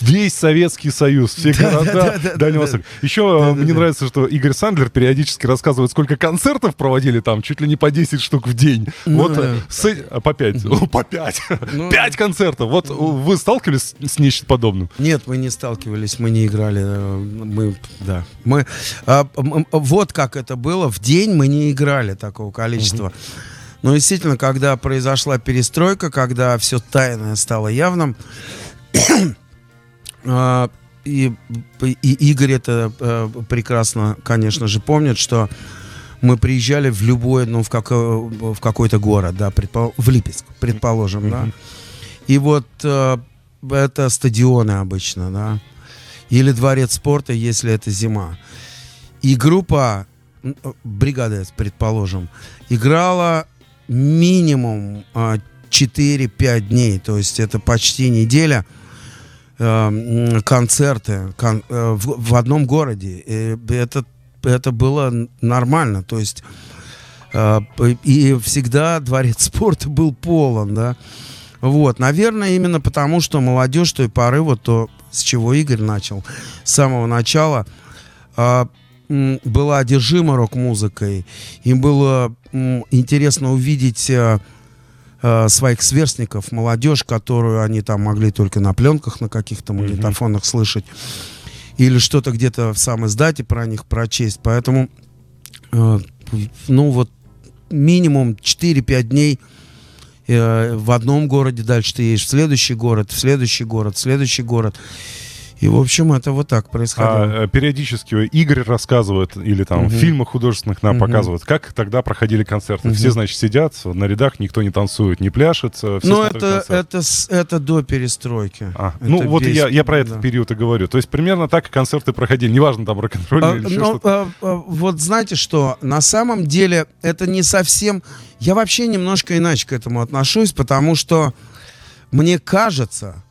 весь Советский Союз, все города Дальнего Востока. Еще мне нравится, что Игорь Сандлер периодически рассказывает, сколько концертов проводили там, чуть ли не по 10 штук в день. Ну вот а, по 5, *laughs* по 5, 5 ну *laughs* концертов. Вот вы сталкивались с нечто подобным? Нет, мы не сталкивались, мы не играли. Э, мы, да. Мы, а, вот как это было, в день мы не играли такого количества. Но действительно, когда произошла перестройка, когда все тайное стало явным, и, и Игорь это э, прекрасно, конечно же, помнит, что мы приезжали в любой, ну, в, как, в какой-то город, да, предпол... в Липецк, предположим, mm-hmm. да. И вот э, это стадионы обычно, да. Или дворец спорта, если это зима. И группа, бригада, предположим, играла минимум э, 4-5 дней, то есть это почти неделя – э, концерты кон, э, в, в одном городе. И это, это было нормально. То есть э, и всегда дворец спорта *laughs* был полон, да. Вот, наверное, именно потому, что молодежь той поры, вот то, с чего Игорь начал, с самого начала, э, была одержима рок-музыкой. Им было интересно увидеть э, своих сверстников, молодежь, которую они там могли только на пленках, на каких-то магнитофонах mm-hmm. слышать, или что-то где-то в самой издате про них прочесть. Поэтому, э, ну вот, минимум 4-5 дней э, в одном городе, дальше ты едешь в следующий город, в следующий город, в следующий город. И, в общем, это вот так происходило. А, э, периодически Игорь рассказывает, или там в Мгм. фильмах художественных нам Мгм. показывают, как тогда проходили концерты. Мгм. Все, значит, сидят на рядах, никто не танцует, не пляшет. все Но смотрят это, это, это до перестройки. А, Это ну вот весь- я, я про этот да. период и говорю. То есть примерно так и концерты проходили. Неважно, там рок-н-ролл А, или еще ну, что-то. а, а, вот знаете что, на самом деле это не совсем... Я вообще немножко иначе к этому отношусь, потому что мне кажется,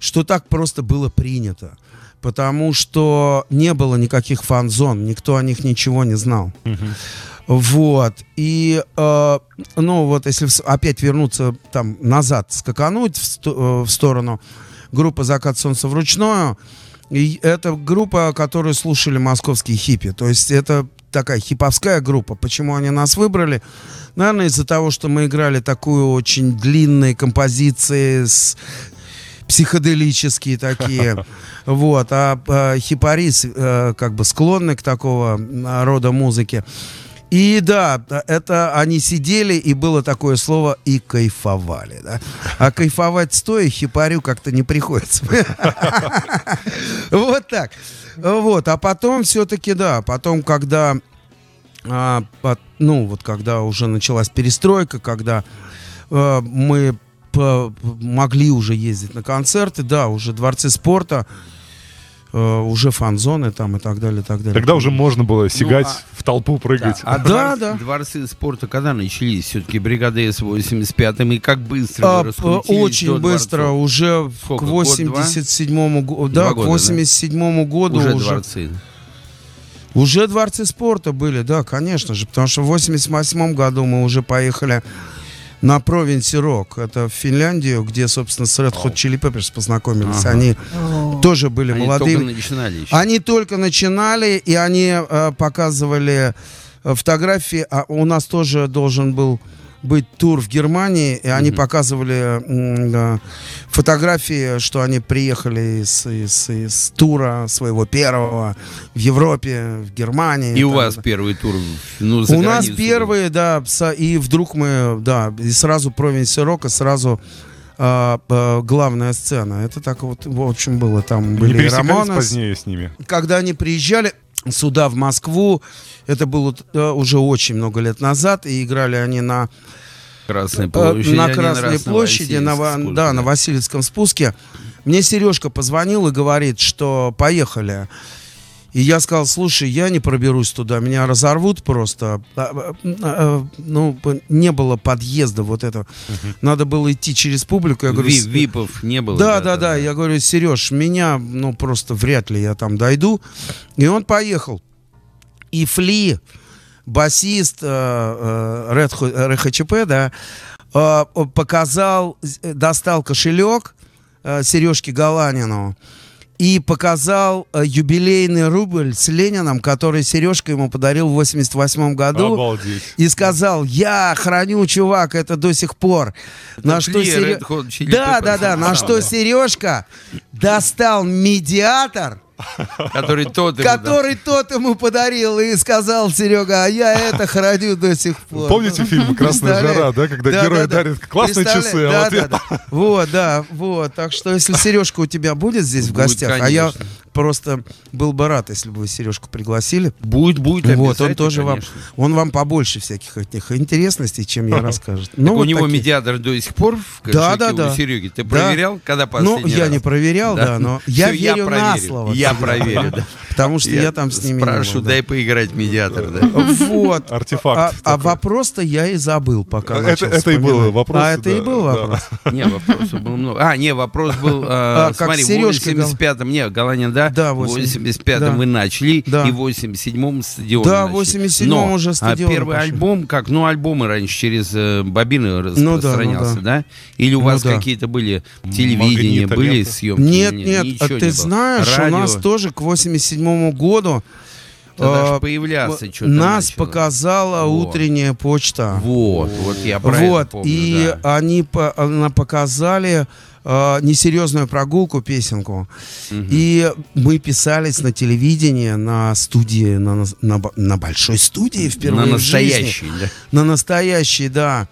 что так просто было принято. Потому что не было никаких фан-зон, никто о них ничего не знал. Мгм. Вот. И, э, ну, вот если опять вернуться там назад, скакануть в, сто- э, в сторону группы «Закат солнца вручную», и это группа, которую слушали московские хиппи. То есть это такая хиповская группа. Почему они нас выбрали? Наверное, из-за того, что мы играли такую очень длинные композиции с психоделические такие, *laughs* вот, а, а хипари с- э, как бы склонны к такого рода музыке. И да, это они сидели, и было такое слово «и кайфовали». Да? А кайфовать стоя хипарю как-то не приходится. *laughs* Вот так. Вот, а потом все-таки, да, потом, когда, а, ну, вот когда уже началась перестройка, когда э, мы могли уже ездить на концерты, да, уже дворцы спорта, э, уже фан-зоны там и так далее, и так далее. Тогда уже можно было сигать а- в толпу, прыгать. А Да, да. дворцы спорта когда начались? Все-таки бригады с 85-м. И как быстро А, раскрутились очень быстро, дворцов? уже Сколько, к год, два? 87 году, да, к года, да? 87 году Уже уже, дворцы. уже дворцы спорта были, да, конечно же, потому что в 88 году мы уже поехали на Провинси Рок, это в Финляндию, где, собственно, с Red Hot Chili Peppers познакомились. Ага. Они О. тоже были Они молодыми. только начинали еще. Они только начинали, и они э, показывали э, фотографии. А у нас тоже должен был быть тур в Германии, и они Мгм. показывали фотографии, что они приехали из, из- из тура своего первого в Европе, в Германии. И у там, вас да. первый тур ну, за У нас первые, да, и вдруг мы, да, и сразу Провинси Рока, сразу а, а, главная сцена. Это так вот, в общем, было. Там были Рамонес, позднее с ними. когда они приезжали сюда, в Москву, это было э, уже очень много лет назад, и играли они на, Красной э, площади. на Красной на площади, на, Васильевском да, на Васильевском спуске. Мне Сережка позвонил и говорит, что поехали. И я сказал, слушай, я не проберусь туда, меня разорвут просто. А, а, а, Ну, не было подъезда вот этого. Надо было идти через публику. Я говорю, Ви- «С- Випов не было. да, да, да. Я говорю, Сереж, меня, ну, просто вряд ли я там дойду. И он поехал. И Фли, басист э, э, э, РХЧП, да, э, показал, э, достал кошелек э, Сережке Галанину и показал э, юбилейный рубль с Лениным, который Сережка ему подарил в 88 году. Обалдеть. И сказал, я храню, чувак, это до сих пор. на что Chili Да, да, да. На что Сережка достал медиатор, *laughs* Который тот ему который тот ему подарил, и сказал, Серега, а я *laughs* это храню до сих пор. Помните фильм «Красная жара», да, когда Да, герой да, да. дарит классные часы, а да, вот да, да. Вот, да, вот. Так что, если Сережка у тебя будет здесь в Будет, гостях, а я конечно. Просто был бы рад, если бы вы Сережку пригласили. Будет, будет Вот, он тоже вам, конечно. он вам побольше всяких этих интересностей, чем я *laughs* расскажет. Ну, у него такие. медиатор до сих пор в Да, кошельке да, у да. Сереги. Ты Да. проверял, когда Ну, последний я раз? не проверял, да, но я верю на проверю. слово. Я проверю, да. *laughs* Потому что я, там с ними да. дай поиграть в медиатор, да. *laughs* Вот. Артефакт А, а вопрос-то я и забыл, пока Это- начал это и был вопрос, А это и да, был да. вопрос. Не, вопросов было много. А, не, вопрос был, э, А, смотри, в Сережка Гал- 85-м, не, Галанин, да? Да, в 80. 85-м Да. вы начали, Да. и в 87-м стадион Да, в начали. 87-м Но, уже а стадионы первый пошли. альбом, как, ну, альбомы раньше через э, бобины Ну да, ну распространялся, да. да? Или у Ну вас да. какие-то были телевидения, были съемки? Нет, нет, а не ты было. знаешь, у Радио? нас тоже к 87 году Тогда ж появляться что-то нас начало. показала Вот. утренняя почта. Вот, вот я про это Вот, помню, и да. они по- она показали э, несерьезную прогулку, песенку. Мгм. И мы писались на телевидении, на студии, на, на, на большой студии впервые На настоящий, да? На настоящий, да.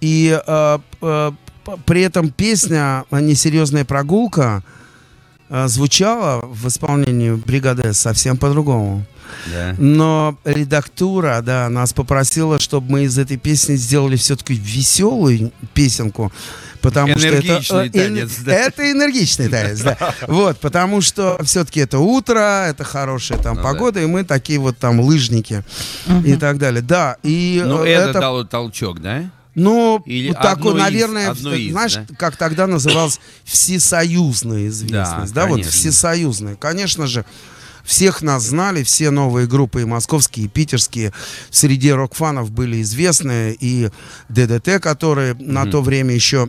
И э, п- при этом песня «Несерьезная прогулка» э, звучала в исполнении бригады совсем по-другому. Да. Но редактура, да, нас попросила, чтобы мы из этой песни сделали все-таки веселую песенку. Потому Энергичный что это, э, танец, да. это энергичный танец, да. *laughs* Вот, потому что все-таки это утро, это хорошая там Ну да. погода, и мы такие вот там лыжники и так далее. Да, и Ну, э, это это дало толчок, да? ну, Или вот такой, из- наверное, в- из, знаешь, да? как тогда называлась всесоюзная известность, да, Да, вот всесоюзная. Конечно же, всех нас знали, все новые группы, и московские, и питерские, среди рок-фанов были известны, и ДДТ, который на то время еще, э,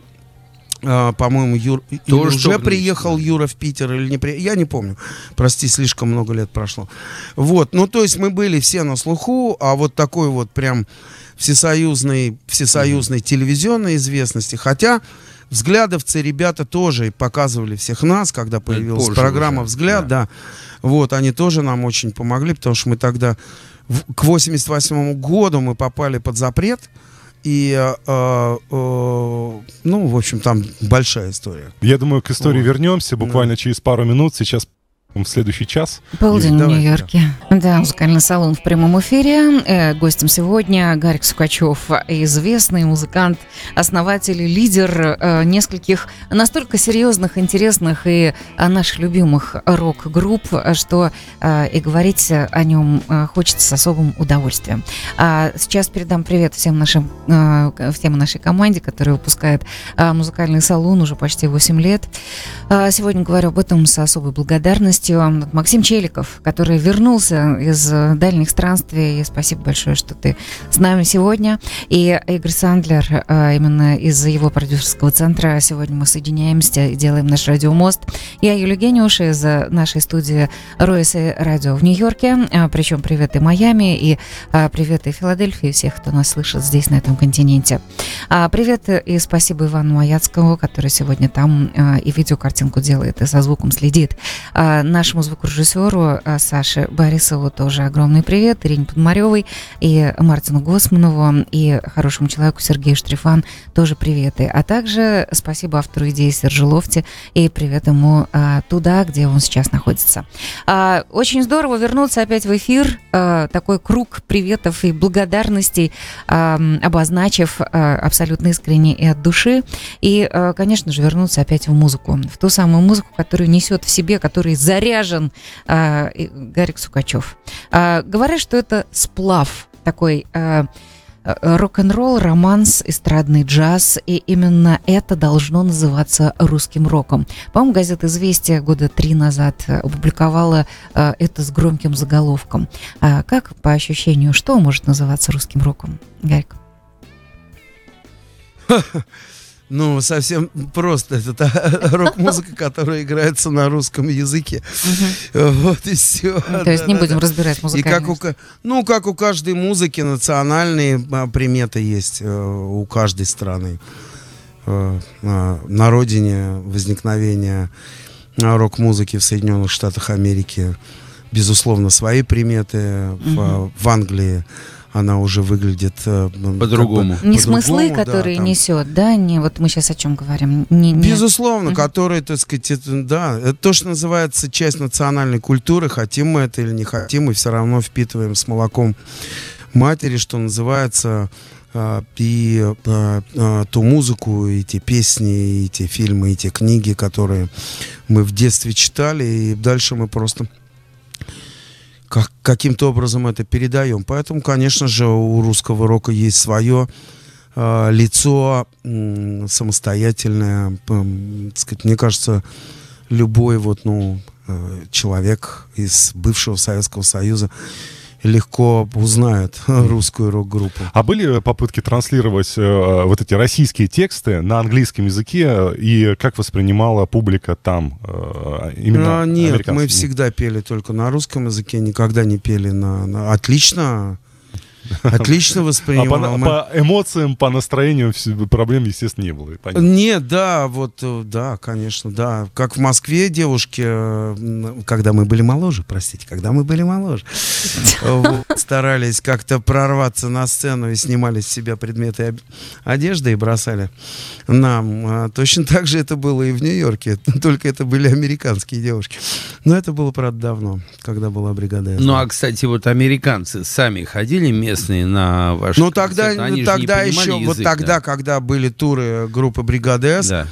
по-моему, Юр, Тоже уже приехал да. Юра в Питер или не приехал, я не помню, прости, слишком много лет прошло. Вот, ну, то есть мы были все на слуху, а вот такой вот прям всесоюзной, всесоюзной телевизионной известности, хотя взглядовцы ребята тоже показывали всех нас, когда появилась позже программа уже, «Взгляд», да. Вот, они тоже нам очень помогли, потому что мы тогда в- к 88 году мы попали под запрет, и, э, э, э, ну, в общем, там большая история. Я думаю, к истории Вот. вернемся буквально через пару минут. Сейчас в следующий час. Полдень в Нью-Йорке. Да, музыкальный салон в прямом эфире. Э, гостем сегодня Гарик Сукачев, известный музыкант, основатель и лидер э, нескольких настолько серьезных, интересных и э, наших любимых рок-групп, что э, и говорить о нем э, хочется с особым удовольствием. А сейчас передам привет всем нашим, э, всем нашей команде, которая выпускает э, музыкальный салон уже почти 8 лет. Сегодня говорю об этом с особой благодарностью. Максим Челиков, который вернулся из э, дальних странствий. И спасибо большое, что ты с нами сегодня. И Игорь Сандлер, э, именно из его продюсерского центра. Сегодня мы соединяемся и делаем наш радиомост. Я Юлия Гениуш из э, нашей студии Ройса Радио в Нью-Йорке. Причем привет и Майами, и привет и Филадельфии, всех, кто нас слышит здесь, на этом континенте. А, Привет и спасибо Ивану Маяцкому, который сегодня там и видеокартинку делает, и за звуком следит. Нашему звукорежиссеру а, Саше Борисову тоже огромный привет, Ирине Подмаревой и Мартину Госманову, и хорошему человеку Сергею Штрифан тоже приветы. А также спасибо автору идеи Сержу Лофти и привет ему а, туда, где он сейчас находится. А, Очень здорово вернуться опять в эфир, а, такой круг приветов и благодарностей, обозначив а, абсолютно искренне и от души. И, конечно же, вернуться опять в музыку, в ту самую музыку, которую несет в себе, который заряжен и Гарик Сукачев. А, Говорят, что это сплав такой а, а, рок-н-ролл, романс, эстрадный джаз, и именно это должно называться русским роком. По-моему, газета «Известия» года три назад э, опубликовала э, это с громким заголовком. А как по ощущению, что может называться русским роком, Гарик? *laughs* Ну, совсем просто. Это та *laughs* рок-музыка, которая играется на русском языке. Вот и все. Ну, То есть не будем разбирать И музыкальность. как у, ка- ну, как у каждой музыки национальные а, приметы есть э, у каждой страны. Э, на родине возникновения а, рок-музыки в Соединенных Штатах Америки, безусловно, свои приметы. В Англии она уже выглядит э, ну, как По-другому. бы Не смыслы, по-другому, да, которые там. несет, да, не вот мы сейчас о чем говорим. Не, не- Безусловно, Мгм. которые, так сказать, это, да, это то, что называется часть национальной культуры, хотим мы это или не хотим, мы все равно впитываем с молоком матери, что называется, а, и а, ту музыку, и те песни, и те фильмы, и те книги, которые мы в детстве читали, и дальше мы просто как, каким-то образом это передаем. Поэтому, конечно же, у русского рока есть свое э, лицо м, самостоятельное. так сказать, мне кажется, любой вот, ну, э, человек из бывшего Советского Союза легко узнает *laughs* русскую рок-группу. А были попытки транслировать э, вот эти российские тексты на английском языке, и как воспринимала публика там э, именно А, нет, мы всегда пели только на русском языке, никогда не пели на... на- Отлично. *laughs* Отлично А по, воспринимал. Мы- по эмоциям, по настроению проблем, естественно, не было. понятно. Нет, да, вот, э, да, конечно, да. Как в Москве девушки, э, когда мы были моложе, простите, когда мы были моложе, *laughs* вот, старались как-то прорваться на сцену и снимали с себя предметы одежды и бросали нам. А Точно так же это было и в Нью-Йорке, *laughs* только это были американские девушки. Но это было, правда, давно, когда была бригада. Ну, а, кстати, вот американцы сами ходили местные на ваши Ну тогда, тогда еще, вот язык, тогда, да? когда были туры группы Бригады С, Да.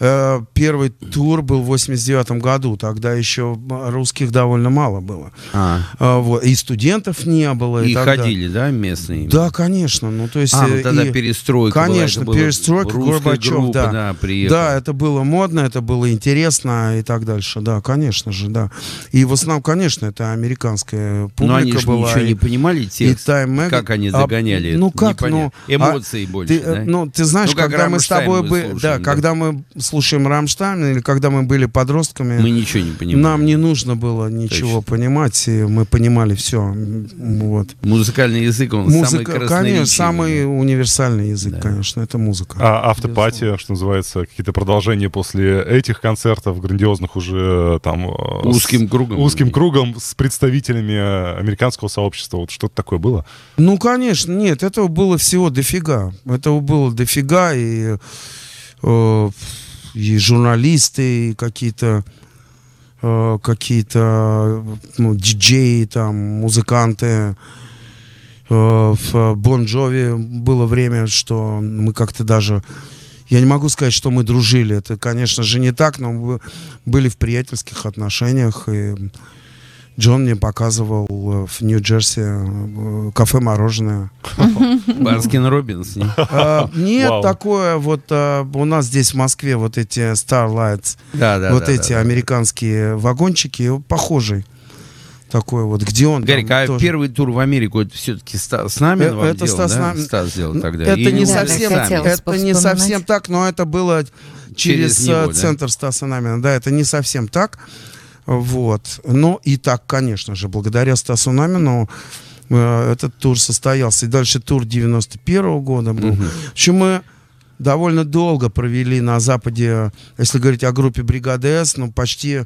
Э, Первый тур был в 89 году, тогда еще русских довольно мало было. А, А, вот, И студентов не было. и далее. ходили, да, местные? Да, конечно. Ну, то есть, А, ну э, тогда и- перестройка была, Конечно, было перестройка, Горбачев, группа, да. да, приехала. Да, это было модно, это было интересно и так дальше. Да, конечно же, да. И в основном, конечно, это американская публика Но они же была. ничего и- не понимали и текст. Time Mag- Как они А, догоняли ну это? как, Непонятно. ну, Эмоции а больше, ты, да? э, Ну, ты знаешь, Ну, когда мы с тобой да, да. когда мы слушаем Рамштайн или когда мы были подростками, Мы ничего не понимаем. нам не нужно было ничего Точно. понимать, и мы понимали все. Вот. Музыкальный язык, он самый Музыка, красноречивый. конечно, самый универсальный язык, Да. конечно, это музыка. А автопатия, что называется, какие-то продолжения после этих концертов, грандиозных уже там... э, с- Узким кругом. Узким кругом с представителями э, американского сообщества. Вот что-то такое было? Ну, конечно, нет, этого было всего дофига. Этого было дофига, и, э, и журналисты, и какие-то э, какие-то ну, диджеи, там, музыканты. Э, в Бон Джови было время, что мы как-то даже... Я не могу сказать, что мы дружили. Это, конечно же, не так, но мы были в приятельских отношениях. И Джон мне показывал э, в Нью-Джерси э, кафе-мороженое. Baskin Robbins. *laughs* А, Нет, такое вот а, у нас здесь в Москве вот эти Starlights, вот эти американские вагончики, похожий такой вот. Где он? там Гарик, а тоже? первый тур в Америку это все-таки Стас Намин Э, вам это делал, Стас да? Намин. Стас сделал Ну, тогда. Это Или не совсем, это не совсем так, но это было через, Через него, э, да? центр Стаса Намина. Да, это не совсем так. Вот. Но и так, конечно же, благодаря Стасу Намину э, этот тур состоялся. И дальше тур 91 года был. В общем, мы довольно долго провели на Западе, если говорить о группе Бригады С, ну, почти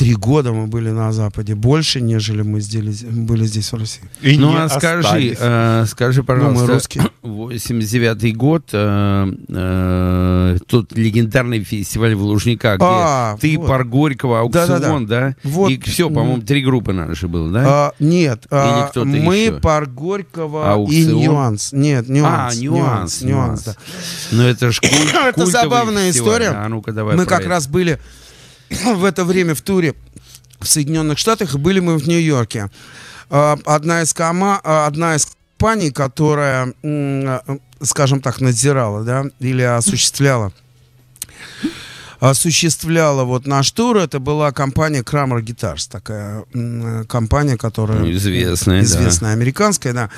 три года мы были на Западе. Больше, нежели мы здесь, были здесь в России. И Ну, не а скажи, остались. э, скажи, Ну, пожалуйста, мы русские. *clears throat* 89 год, э, э, тот легендарный фестиваль в Лужниках, где А, ты, вот. Пар Горького, аукцион, да? Вот. И все, по-моему, три группы наши было, да? А, нет, а, мы еще? пар Горького Аукцион? и нюанс. Нет, нюанс. А, нюанс, нюанс, нюанс. да. Ну это ж куль- *coughs* Это забавная история. А ну-ка давай Мы как это. раз были *clears throat* в это время в туре в Соединенных Штатах, и были мы в Нью-Йорке. А, Одна из, кома, а, одна из компаний, которая, скажем так, надзирала, да, или осуществляла *laughs* осуществляла вот наш тур, это была компания Kramer Guitars, такая компания, которая... Ну, известная, да. Известная, американская, да.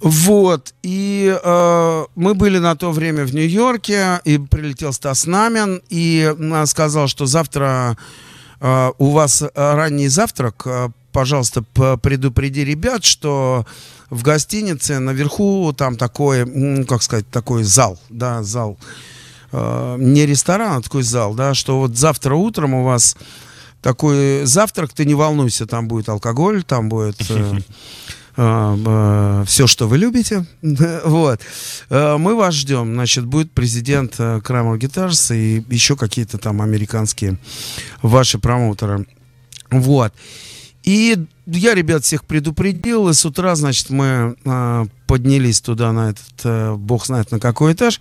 Вот, и э, мы были на то время в Нью-Йорке, и прилетел Стас Намин, и э, сказал, что завтра э, у вас э, ранний завтрак, э, пожалуйста, предупреди ребят, что в гостинице наверху там такой, как сказать, такой зал, да, зал, Э, не ресторан, а такой зал, да, что вот завтра утром у вас такой завтрак, ты не волнуйся, там будет алкоголь, там будет *laughs* все, что вы любите. *laughs* вот. Э, Мы вас ждем. Значит, будет президент э, Kramer и еще какие-то там американские ваши промоутеры. Вот. И я ребят всех предупредил, и с утра, значит, мы э, поднялись туда на этот, э, бог знает на какой этаж,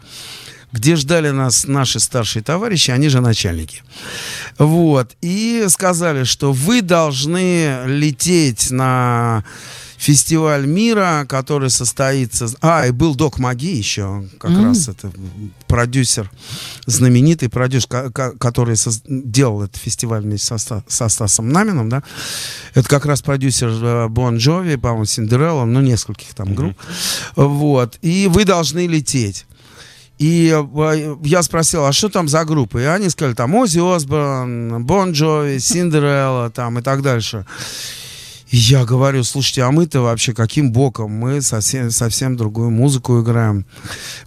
где ждали нас наши старшие товарищи, они же начальники. Вот. И сказали, что вы должны лететь на фестиваль мира, который состоится... А, и был Док Маги еще, как раз это продюсер, знаменитый продюсер, ко- ко- который делал этот фестиваль вместе со, со Стасом Намином, да. Это как раз продюсер э, Бон Джови, по-моему, Синдерелла, ну, нескольких там групп. Вот. И вы должны лететь. И э, я спросил, а что там за группы? И они сказали, там Ози Осборн, Бон Джови, Синдерелла, там и так дальше. И я говорю, слушайте, а мы-то вообще каким боком? Мы совсем, совсем другую музыку играем.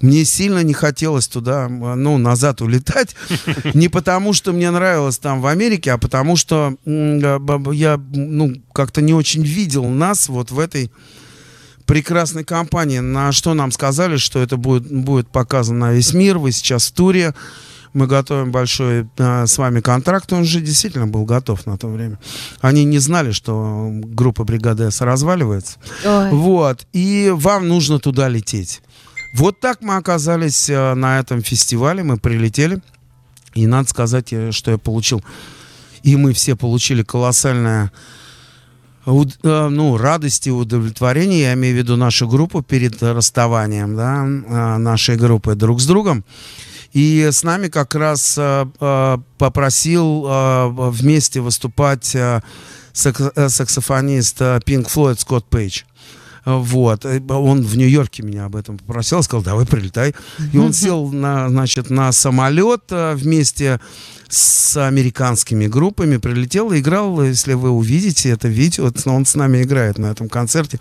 Мне сильно не хотелось туда, ну, назад улетать. *laughs* Не потому, что мне нравилось там в Америке, а потому что я, ну, как-то не очень видел нас вот в этой прекрасной компании. На что нам сказали, что это будет, будет показано на весь мир. Вы сейчас в туре. Мы готовим большой э, с вами контракт. Он же действительно был готов на то время. Они не знали, что группа бригады С разваливается. Ой. Вот. И вам нужно туда лететь. Вот так мы оказались э, на этом фестивале. Мы прилетели. И надо сказать, э, что я получил. И мы все получили колоссальное уд- э, ну, радости и удовлетворения, я имею в виду нашу группу перед э, расставанием, да, э, нашей группы друг с другом. И с нами как раз э, э, попросил э, вместе выступать сак- саксофонист Pink Floyd Скотт Пейдж. Вот. Он в Нью-Йорке меня об этом попросил, сказал, давай прилетай. И он сел на, значит, на самолет вместе с американскими группами, прилетел и играл, если вы увидите это видео, он с нами играет на этом концерте.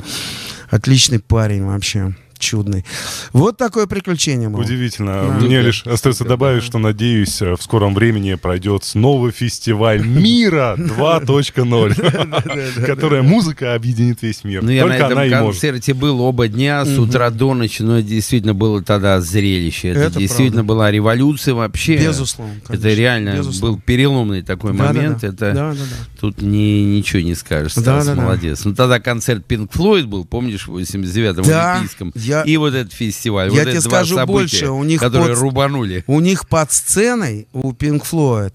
Отличный парень вообще, чудный. Вот такое приключение было. Удивительно. Да. Мне лишь остается добавить, что, надеюсь, э, в скором времени пройдет новый фестиваль мира *laughs* 2.0, которая музыка объединит весь мир. Ну, я на этом концерте был оба дня, с утра до ночи, но действительно было тогда зрелище. Это, действительно была революция вообще. Безусловно. Это реально был переломный такой момент. Это тут ни, ничего не скажешь. Да, Стас молодец. Ну тогда концерт Pink Floyd был, помнишь, в 89-м Да, Олимпийском. Я- И вот этот фестиваль. Я вот тебе эти два скажу события, больше, у них которые под- рубанули. У них под сценой, у Pink Floyd,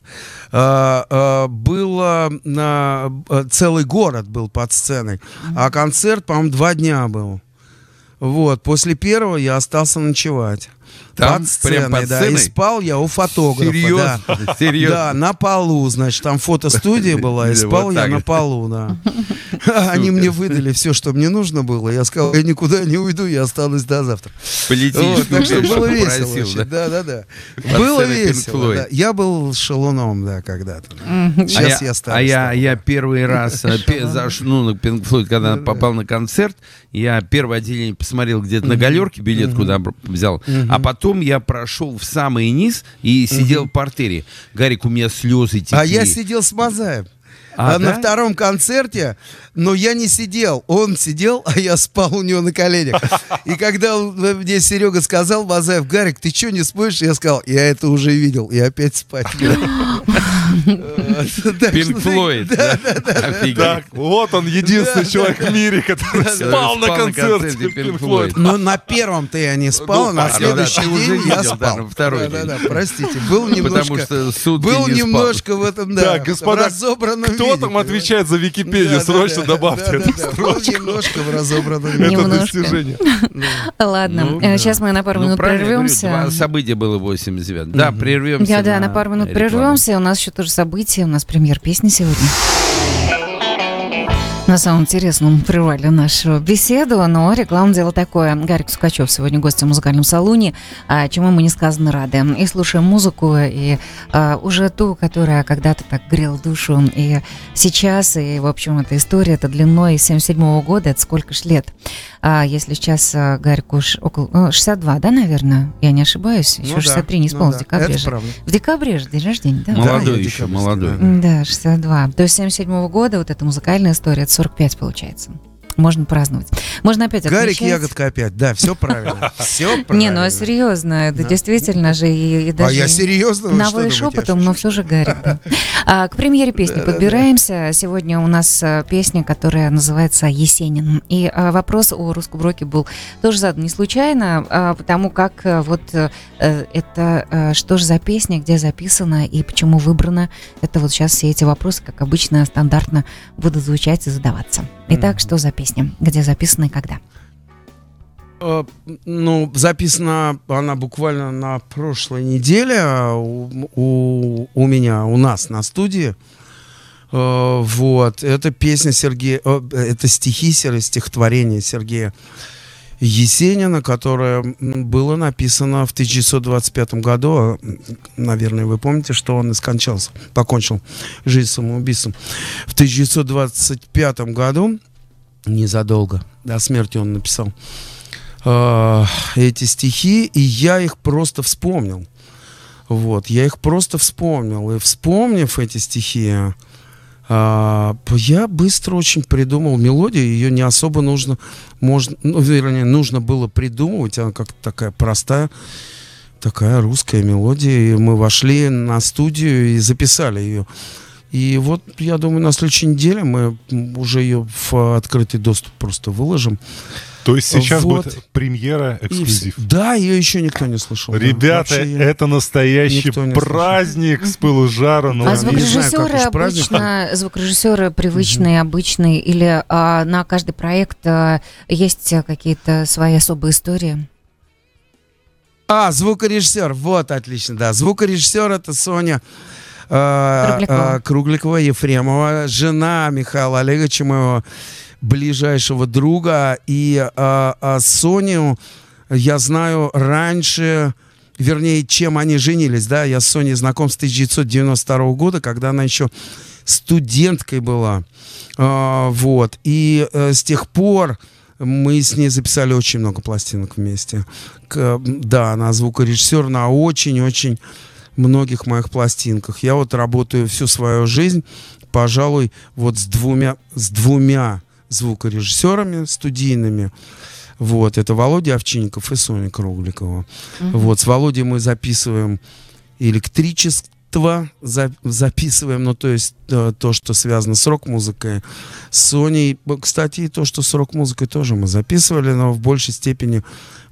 э, э, было э, целый город был под сценой, а концерт, по-моему, два дня был. Вот, после первого я остался ночевать. Там, под сценой, прям под да. сценой? И спал я у фотографа. Серьезно? Да. Серьезно? Да, на полу, значит, там фотостудия была, и спал я на полу, да. *laughs* *laughs* Они мне выдали все, что мне нужно было. Я сказал, я никуда не уйду, я останусь до завтра. Политическую, Вот, так что было весело да? Да, да, Было весело. Я был шалуном, да, когда-то. А Сейчас я, я а старый я, стал, я да. первый *laughs* раз э, пе- заш- ну, на Pink Floyd, когда попал на концерт, я первое отделение посмотрел где-то на галерке, билет куда взял, а потом я прошел в самый низ и сидел в портере. Гарик, у меня слезы текли. А я сидел с Мазаем. А, А на да? втором концерте, но я не сидел. Он сидел, а я спал у него на коленях. И когда он- э, мне Серега сказал, Мазаев, Гарик, ты что не спишь? Я сказал, я это уже видел. И опять спать. Да? Офигеть. Так, вот он, единственный человек в мире, который спал на концерте Pink Floyd. Но на первом-то я не спал, Ну, а на следующий день я спал. второй Да, день. да, да, простите, был Потому немножко... Был немножко в этом, да, разобранном Кто там отвечает за Википедию? Срочно *laughs* добавьте эту строчку. немножко в разобранном Это достижение. Ладно, Ну, э, сейчас мы на пару Ну, минут прервемся. два события было в 89 Да, прервемся. Да, да, на пару минут прервемся. У нас еще тоже событие. У нас премьер песни сегодня. На самом интересном мы прервали нашу беседу, но реклама дело такое. Гарик Сукачев сегодня гость в музыкальном салоне, чему мы несказанно рады. И слушаем музыку, и а, уже ту, которая когда-то так грела душу, и сейчас, и, в общем, эта история, это длиной 77 года, это сколько ж лет. А если сейчас а, Гарику уж около ну, 62, да, наверное? Я не ошибаюсь? Еще Ну да, 63 не ну исполнилось да, в декабре это же. правда. В декабре же день рождения, да? Молодой я еще, молодой. да. Да, 62. То есть 77 года вот эта музыкальная история, это 45 получается. Можно праздновать. Можно опять Гарик отмечать. Ягодка опять, да, все правильно. *laughs* Все правильно. Не, ну а серьезно, это действительно же и, и даже... А я серьезно? вы думаете, я шепотом, но все же Гарик. *laughs* А, к премьере песни подбираемся. Сегодня у нас а, песня, которая называется «Есенин». И а, вопрос о русском роке был тоже задан не случайно, а, потому как а, вот э, э, это а, что же за песня, где записана и почему выбрана. Это вот сейчас все эти вопросы, как обычно, стандартно будут звучать и задаваться. Итак, что за песня, где записана и когда? Э, Ну, записана она буквально на прошлой неделе а, у, у, у меня, у нас на студии. Э, Вот, это песня Сергея, э, это стихи, стихотворение Сергея Есенина, которое было написано в 1925 году. А, Наверное, вы помните, что он и скончался, покончил жизнь самоубийством. В 1925 году, незадолго до смерти он написал эти стихи, и я их просто вспомнил. Вот, я их просто вспомнил. И вспомнив эти стихи, а, я быстро очень придумал мелодию. Ее не особо нужно, можно, ну, вернее, нужно было придумывать. Она как-то такая простая, такая русская мелодия. И мы вошли на студию и записали ее. И вот, я думаю, на следующей неделе мы уже ее в открытый доступ просто выложим. То есть сейчас Вот. будет премьера, И эксклюзив. Да, ее еще никто не слышал. да. Ребята, Вообще я- это настоящий не слышал. праздник с пылу жару. Ну, А знаю, звукорежиссеры праздник. обычно, *laughs* звукорежиссеры привычные, обычные, или а, на каждый проект а, есть а, какие-то свои особые истории? А, звукорежиссер, вот, отлично, да. Звукорежиссер это Соня э, Кругликова. э, Ефремова, жена Михаила Олеговича, моего ближайшего друга. И э, э, Соню я знаю раньше, вернее, чем они женились, да, я с Соней знаком с 1992 года, когда она еще студенткой была. А, вот. И э, с тех пор мы с ней записали очень много пластинок вместе. К- да, она звукорежиссер на очень-очень многих моих пластинках. Я вот работаю всю свою жизнь, пожалуй, вот с двумя, с двумя звукорежиссерами студийными. Вот, это Володя Овчинников и Соня Кругликова. Вот, с Володей мы записываем за- записываем, ну, то есть э, то, что связано с рок-музыкой. С Соней, кстати, и то, что с рок-музыкой тоже мы записывали, но в большей степени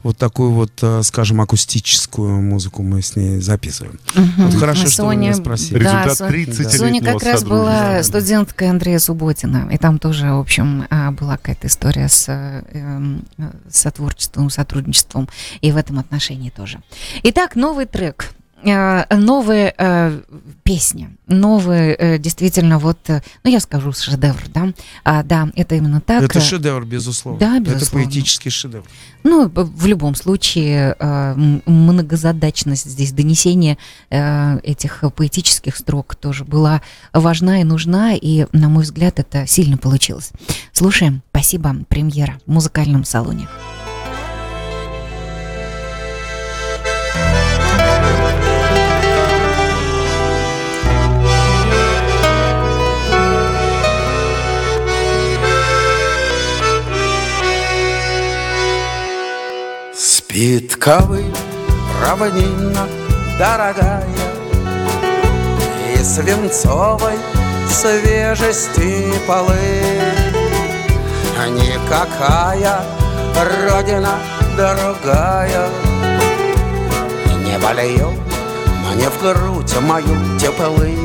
вот такую вот, э, скажем, акустическую музыку мы с ней записываем. Вот хорошо, А что вы меня спросили. да, Результат Со- 30 Соня как раз была студенткой Андрея Субботина, и там тоже, в общем, а, была какая-то история с э, эм, э, сотворчеством, сотрудничеством, и в этом отношении тоже. Итак, новый трек. Э, Новая э, песня, новый, э, действительно, вот, э, ну, я скажу, шедевр, да, А, да, это именно так. Это шедевр, безусловно. Да, Это безусловно. поэтический шедевр. Ну, в любом случае, э, многозадачность здесь донесения э, этих поэтических строк тоже была важна и нужна, и, на мой взгляд, это сильно получилось. Слушаем. Спасибо. Премьера в музыкальном салоне. Спит ковыль равнина дорогая И свинцовой свежести полы. Никакая родина другая Не вольет мне в грудь мою теплы.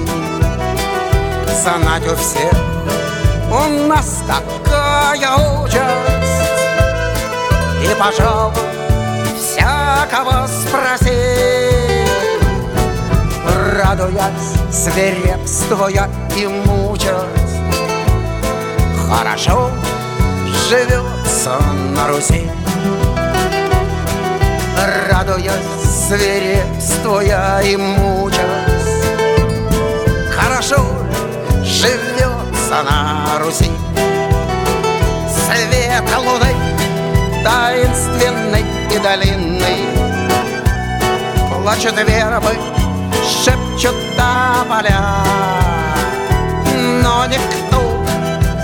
Знать у всех у нас такая участь. И, пожалуй, всякого спроси Радуясь, свирепствуя и мучаясь Хорошо живется на Руси. Радуясь, свирепствуя и мучаясь Хорошо живется на Руси. Свет луны таинственный и долинный Плачут вербы, шепчут тополя. Но никто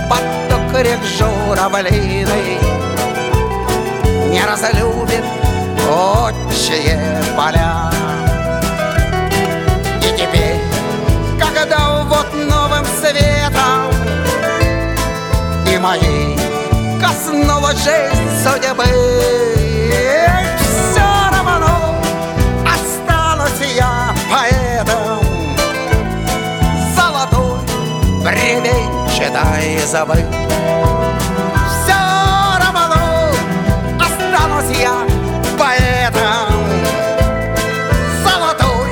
поток рек журавлиный Не разлюбит отчие поля. И теперь, когда вот новым светом И моей коснулась жизнь судьбы бревенчатой забыть Все равно останусь я поэтом Золотой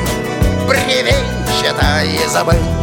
бревенчатой забыть Эй!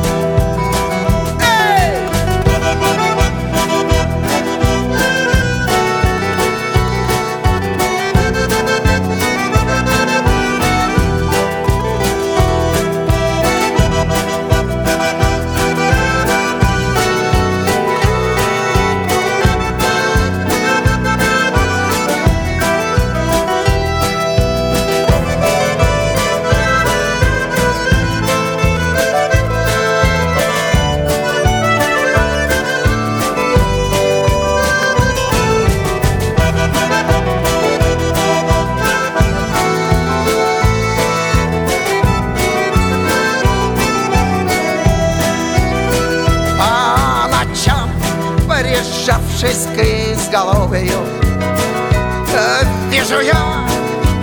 Вижу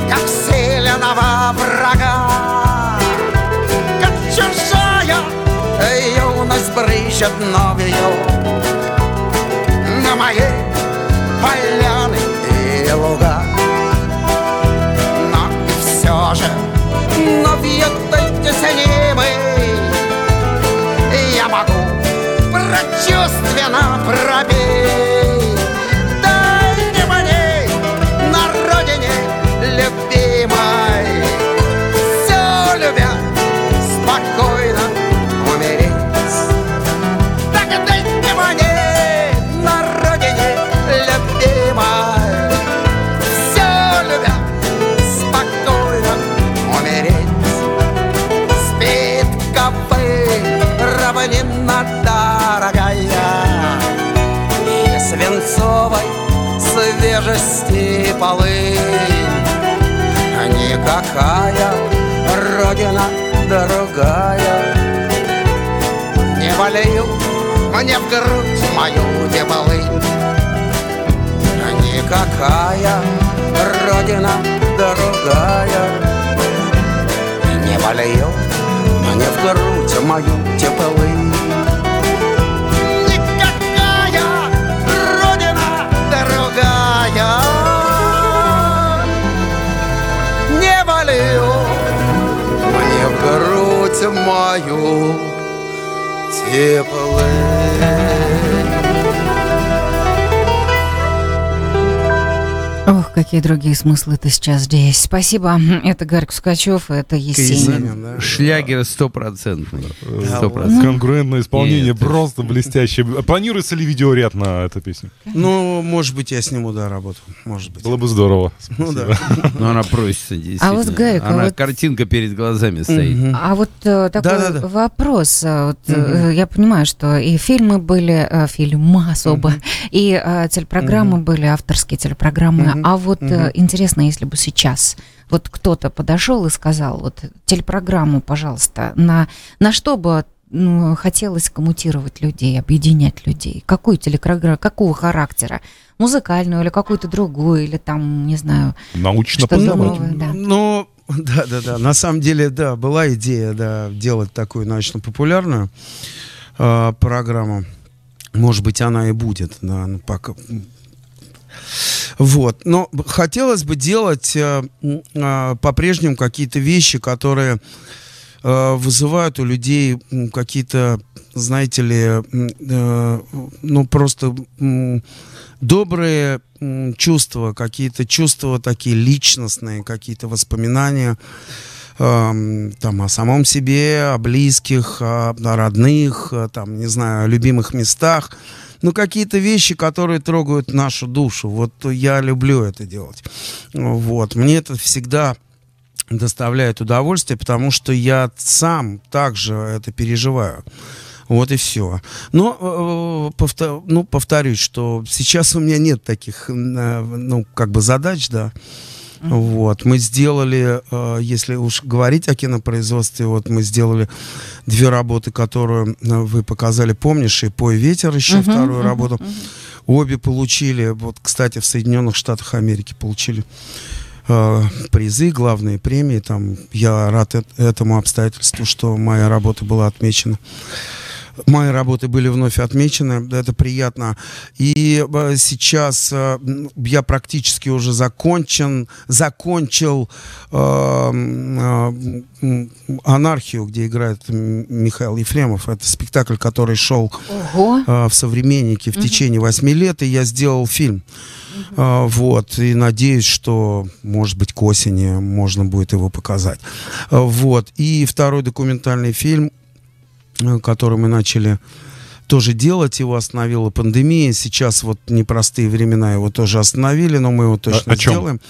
как сильного врага, как чужая юность брызжет новью на моей поляны и луга. Но и все же, но в этой тесне мы я могу прочувственно пробить. Никакая родина другая? Не валю мне в грудь мою теплынь Никакая родина другая. Не валю мне в грудь мою теплынь грудь мою теплынь какие другие смыслы-то сейчас здесь. Спасибо. Это Гарик Скачев, это Есенин. Есенин, да. Шлягер стопроцентный. Да, Стопроцентный. Конкурентное исполнение Нет, ты просто блестящее. Планируется ли видеоряд на эту песню? Ну, может быть, я сниму, да, работу. Может быть. Было бы здорово. Ну да. Но она просится, действительно. А вот, Гарик, а Она вот- картинка перед глазами стоит. Мгм. А вот э, такой Да-да-да. вопрос. А Вот, э, Я понимаю, что и фильмы были, э, фильмы особо, и э, телепрограммы были, авторские телепрограммы. Мгм. А вот э, Мгм. интересно, если бы сейчас вот кто-то подошел и сказал, вот телепрограмму, пожалуйста, на, на что бы ну, хотелось коммутировать людей, объединять людей? Какую телепрограмму, какого характера? Музыкальную или какую-то другую, или там, не знаю, Научно что-то познавать. новое, да. Ну, да, да, да. На самом деле, да, была идея, да, делать такую научно-популярную э, программу. Может быть, она и будет, да, ну, пока. Вот. Но хотелось бы делать э, э, по-прежнему какие-то вещи, которые э, вызывают у людей какие-то, знаете ли, э, ну просто м, добрые м, чувства, какие-то чувства такие личностные, какие-то воспоминания эм, там о самом себе, о близких, о, о родных, э, там, не знаю, о любимых местах. Ну, какие-то вещи, которые трогают нашу душу. Вот я люблю это делать. Вот. Мне это всегда доставляет удовольствие, потому что я сам также это переживаю. Вот и все. Но, э, повто- ну, повторюсь, что сейчас у меня нет таких, э, ну, как бы задач, да. Вот, мы сделали, э, если уж говорить о кинопроизводстве, вот мы сделали две работы, которые э, вы показали, помнишь, и «Пой ветер» еще Мгм, вторую мгм, работу. Обе получили, вот, кстати, в Соединенных Штатах Америки получили э, призы, главные премии. Там я рад эт- этому обстоятельству, что моя работа была отмечена. Мои работы были вновь отмечены, это приятно. И э, сейчас э, я практически уже закончен, закончил э, «Анархию», где играет Михаил Ефремов. Это спектакль, который шел Ого! в «Современнике» в течение восьми лет, и я сделал фильм. Вот, и надеюсь, что, может быть, к осени можно будет его показать. Вот, и второй документальный фильм, который мы начали тоже делать, его остановила пандемия. Сейчас вот непростые времена его тоже остановили, но мы его точно о чем? сделаем.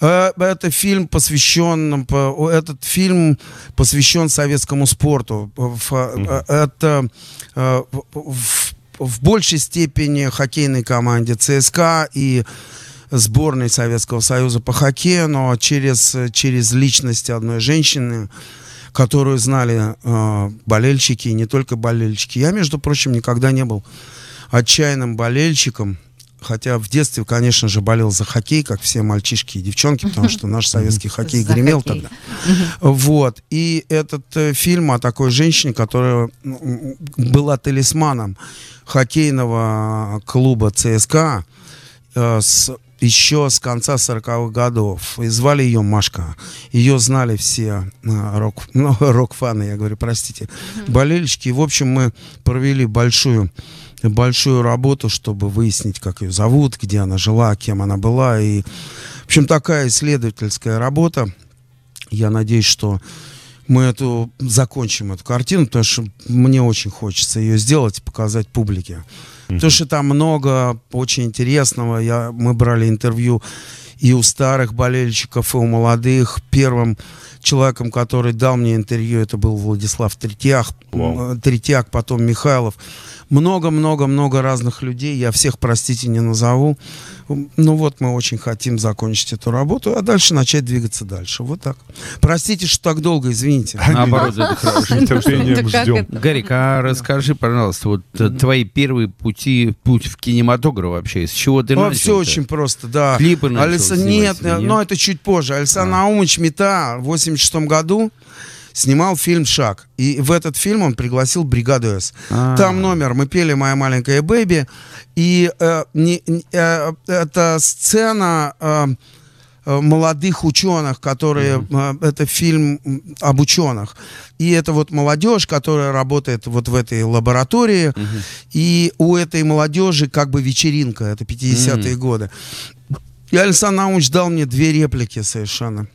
Э, Это фильм посвящен, по- этот фильм посвящен советскому спорту. Э, Это э, в- в в большей степени хоккейной команде ЦСКА и сборной Советского Союза по хоккею, но через, через личность одной женщины, которую знали э, болельщики, и не только болельщики. Я, между прочим, никогда не был отчаянным болельщиком. Хотя в детстве, конечно же, болел за хоккей, как все мальчишки и девчонки, потому что наш советский хоккей гремел тогда. Вот. И этот э, фильм о такой женщине, которая м, была талисманом хоккейного клуба ЦСКА э, с, еще с конца 40-х годов. И звали ее Машка. Ее знали все э, рок, *laughs* ну, рок-фаны, я говорю, простите, болельщики. И, в общем, мы провели большую большую работу, чтобы выяснить, как ее зовут, где она жила, кем она была. И, в общем, такая исследовательская работа. Я надеюсь, что мы эту закончим эту картину, потому что мне очень хочется ее сделать и показать публике. Потому что там много очень интересного. Я, мы брали интервью и у старых болельщиков, и у молодых. Первым человеком, который дал мне интервью, это был Владислав Третьяк, Вау. Третьяк, потом Михайлов. Много-много-много разных людей. Я всех, простите, не назову. Ну вот мы очень хотим закончить эту работу, а дальше начать двигаться дальше. Вот так. Простите, что так долго, извините. Наоборот, *laughs* ждем. Гарик, а расскажи, пожалуйста, вот э, твои первые пути, путь в кинематограф вообще, с чего ты начал? все очень просто, да. Клипы начал нет, но это чуть позже. Александр Наумович Мета в 86 году снимал фильм «Шаг». И в этот фильм он пригласил бригаду «С». А. Там номер «Мы пели «Моя маленькая бэби». И э, не- не- э, это сцена э, э, молодых ученых, которые... э, это фильм об ученых. И это вот молодежь, которая работает вот в этой лаборатории. И у этой молодежи как бы вечеринка. Это 50-е годы. И Александр Наумович дал мне две реплики совершенно.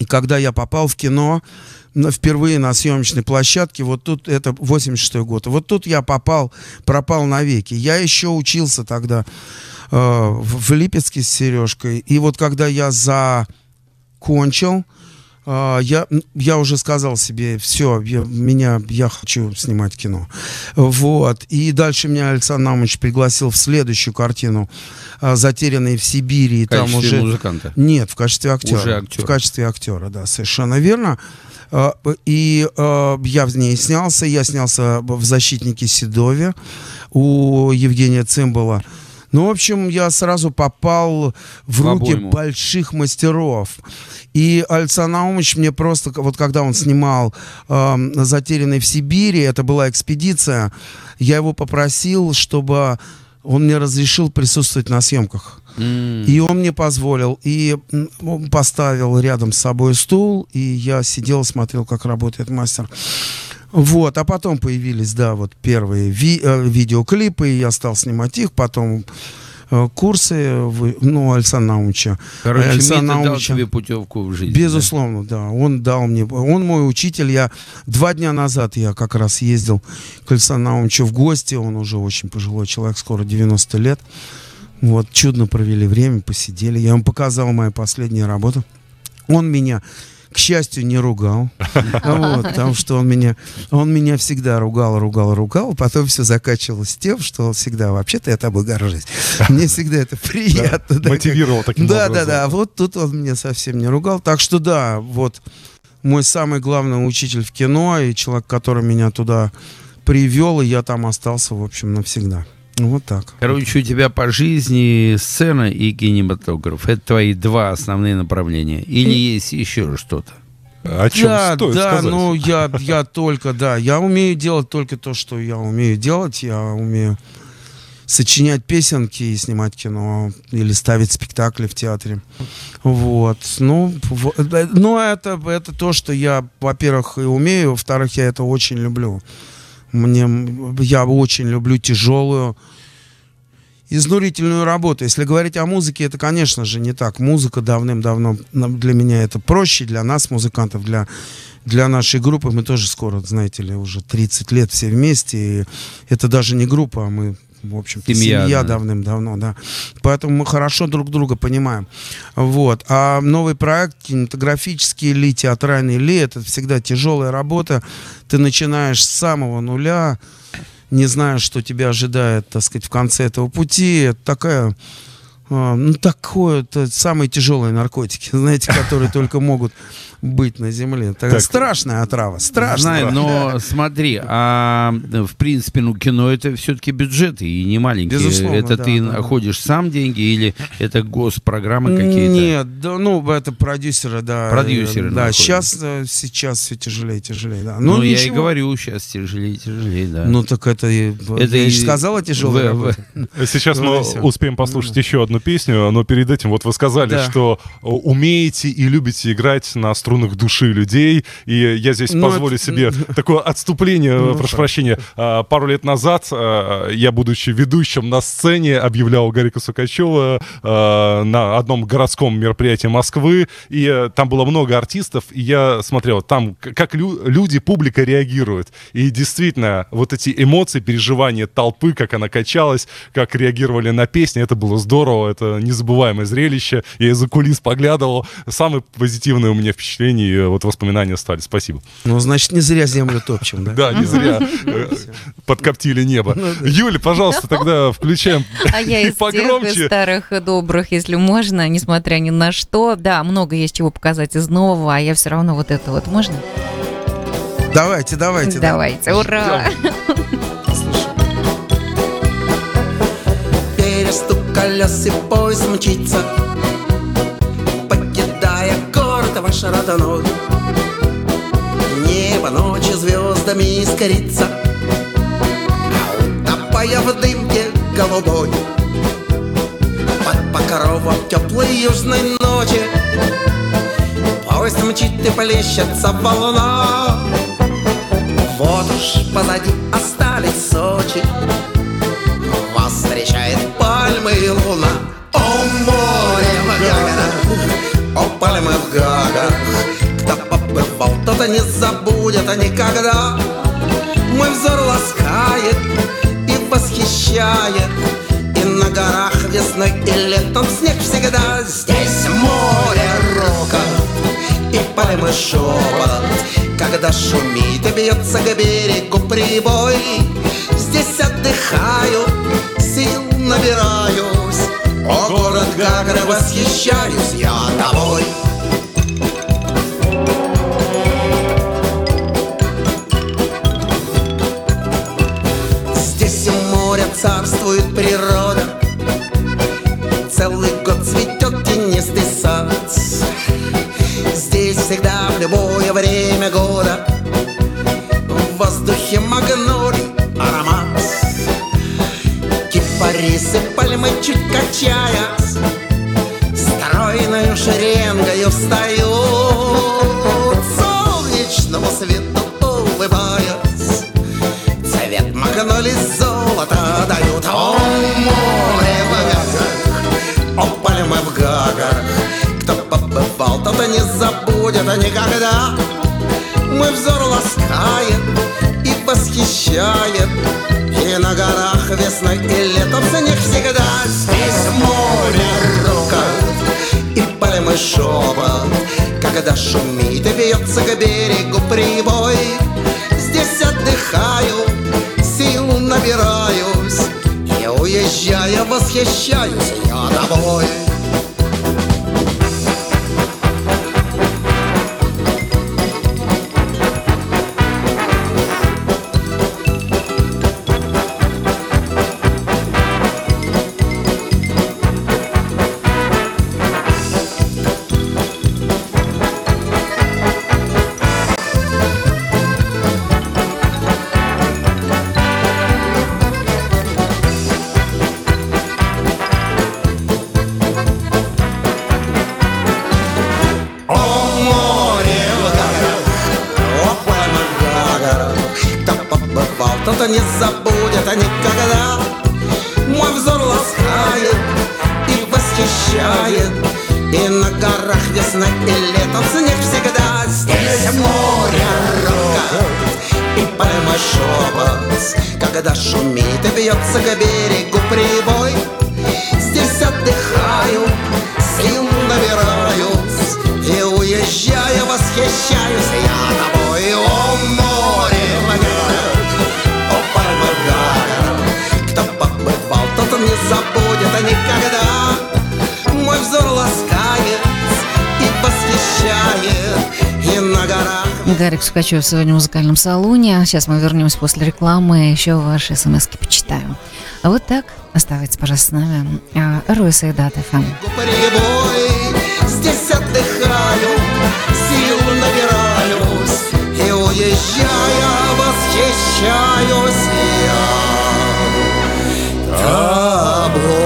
И когда я попал в кино, впервые на съемочной площадке, вот тут, это 86 год, вот тут я попал, пропал навеки. Я еще учился тогда э, в, в Липецке с Сережкой. И вот когда я закончил, э, я, я уже сказал себе, все, я, меня, я хочу снимать кино. Вот. И дальше меня Александр Наумович пригласил в следующую картину э, «Затерянные в Сибири». И В там уже... музыканта. Нет, в качестве актера. Уже актер. В качестве актера, да, совершенно верно. Э, И э, я в ней снялся. Я снялся в «Защитнике Седове» у Евгения Цимбала. Ну, в общем, я сразу попал в В руки обойму. больших мастеров. И Александр Наумович мне просто, вот когда он снимал эм, «Затерянный в Сибири», это была экспедиция, я его попросил, чтобы он мне разрешил присутствовать на съемках. М. И он мне позволил, и он поставил рядом с собой стул, и я сидел, смотрел, как работает мастер. Вот, а потом появились, да, вот первые ви- э, видеоклипы, и я стал снимать их, потом курсы, вы- ну, Александра Наумовича. Короче, Александра Мита дал Наумовича. тебе путевку в жизнь. Безусловно, да. Он дал мне, он мой учитель. Я два дня назад я как раз ездил к Александру Наумовичу в гости. Он уже очень пожилой человек, скоро 90 лет. Вот, чудно провели время, посидели. Я ему показал мою последнюю работу. Он меня, к счастью, не ругал. *laughs* Вот, потому что он меня, он меня всегда ругал, ругал, ругал. Потом все заканчивалось тем, что он всегда, вообще-то я тобой горжусь. Мне всегда это *laughs* приятно. да, Мотивировал таким да, образом. да, да. Вот тут он меня совсем не ругал. Так что да, вот мой самый главный учитель в кино и человек, который меня туда привел, и я там остался, в общем, навсегда. Ну, Вот так. Короче, у тебя по жизни сцена и кинематограф. Это твои два основные направления. Или есть еще что-то? О чем да, стоит да, сказать? ну я, я только, да, я умею делать только то, что я умею делать. Я умею сочинять песенки и снимать кино или ставить спектакли в театре. Вот. Ну, в- э, но это, это то, что я, во-первых, и умею, во-вторых, я это очень люблю. Мне, я очень люблю тяжелую, изнурительную работу. Если говорить о музыке, это, конечно же, не так. Музыка давным-давно для меня это проще, для нас, музыкантов, для, для нашей группы. Мы тоже скоро, знаете ли, уже 30 лет все вместе. И это даже не группа, а мы, в общем-то, Семья, семья, да. давным-давно, да. Поэтому мы хорошо друг друга понимаем. Вот. А новый проект, кинематографический ли, театральный ли, это всегда тяжелая работа. Ты начинаешь с самого нуля, не знаешь, что тебя ожидает, так сказать, в конце этого пути. Это такая ну, такое, это самые тяжелые наркотики, *laughs* знаете, которые только могут быть на земле. Так, Так. Страшная отрава, страшная. Знаю, но *laughs* смотри, а в принципе, ну, кино это все-таки бюджеты и не маленькие. Безусловно, это да, ты да, находишь сам деньги или это госпрограммы какие-то? Нет, да, ну, это продюсеры, да. Продюсеры э, Да, находят. сейчас, э, сейчас все тяжелее, тяжелее, да. Ну, Ну, я и говорю, сейчас тяжелее, тяжелее, да. Ну, так это, Это я и сказала тяжелая работа. Сейчас Ну, мы успеем послушать еще одну песню, но перед этим вот вы сказали, Да. что э, умеете и любите играть на струнах души людей, и я здесь Ну, позволю это- себе такое отступление, Ну, прошу так. прощения. А, Пару лет назад а, я, будучи ведущим на сцене, объявлял Гарика Сукачева на одном городском мероприятии Москвы, и э, там было много артистов, и я смотрел, там как лю- люди, публика реагирует. И действительно, вот эти эмоции, переживания толпы, как она качалась, как реагировали на песни, это было здорово, это незабываемое зрелище. Я из-за кулис поглядывал. Самые позитивные у меня впечатления и э, вот воспоминания стали. Спасибо. Ну, значит, не зря землю топчем, да? Да, не зря э, подкоптили небо. Юля, пожалуйста, тогда включаем А я из тех старых и добрых, если можно, несмотря ни на что. Да, много есть чего показать из нового, а я все равно вот это вот можно? Давайте, давайте. да. Давайте, ура! *laughs* Перестук колес и поезд мчится Покидая город ваш родной. Небо ночью звездами искрится Утопая в дымке голубой. Под покровом теплой южной ночи Поезд мчит и плещется волна Вот уж позади остались Сочи вас встречает луна. О, море в Гагарах, о, пальмы в Гагарах Кто побывал, тот и не забудет никогда. Мой взор ласкает и восхищает. И на горах весной и летом снег всегда. Здесь море рока и пальмы шепот Когда шумит и бьется к берегу прибой Здесь отдыхаю, восхищаюсь я тобой. Здесь у моря царствует природа. Целый год цветет тенистый сад. Здесь всегда в любое время года В воздухе магнолий аромат. Кипарисы пальмы чуть качаясь бьется к берегу прибой. Здесь отдыхаю, сил набираюсь. И уезжая восхищаюсь я тобой Гарик Сукачев сегодня в музыкальном салоне. Сейчас мы вернемся после рекламы, еще ваши смс почитаем. А вот так, оставайтесь, пожалуйста, с нами. А, РОС и Дат ФМ. Здесь отдыхаю, сил набираюсь, и уезжая восхищаюсь я тобой.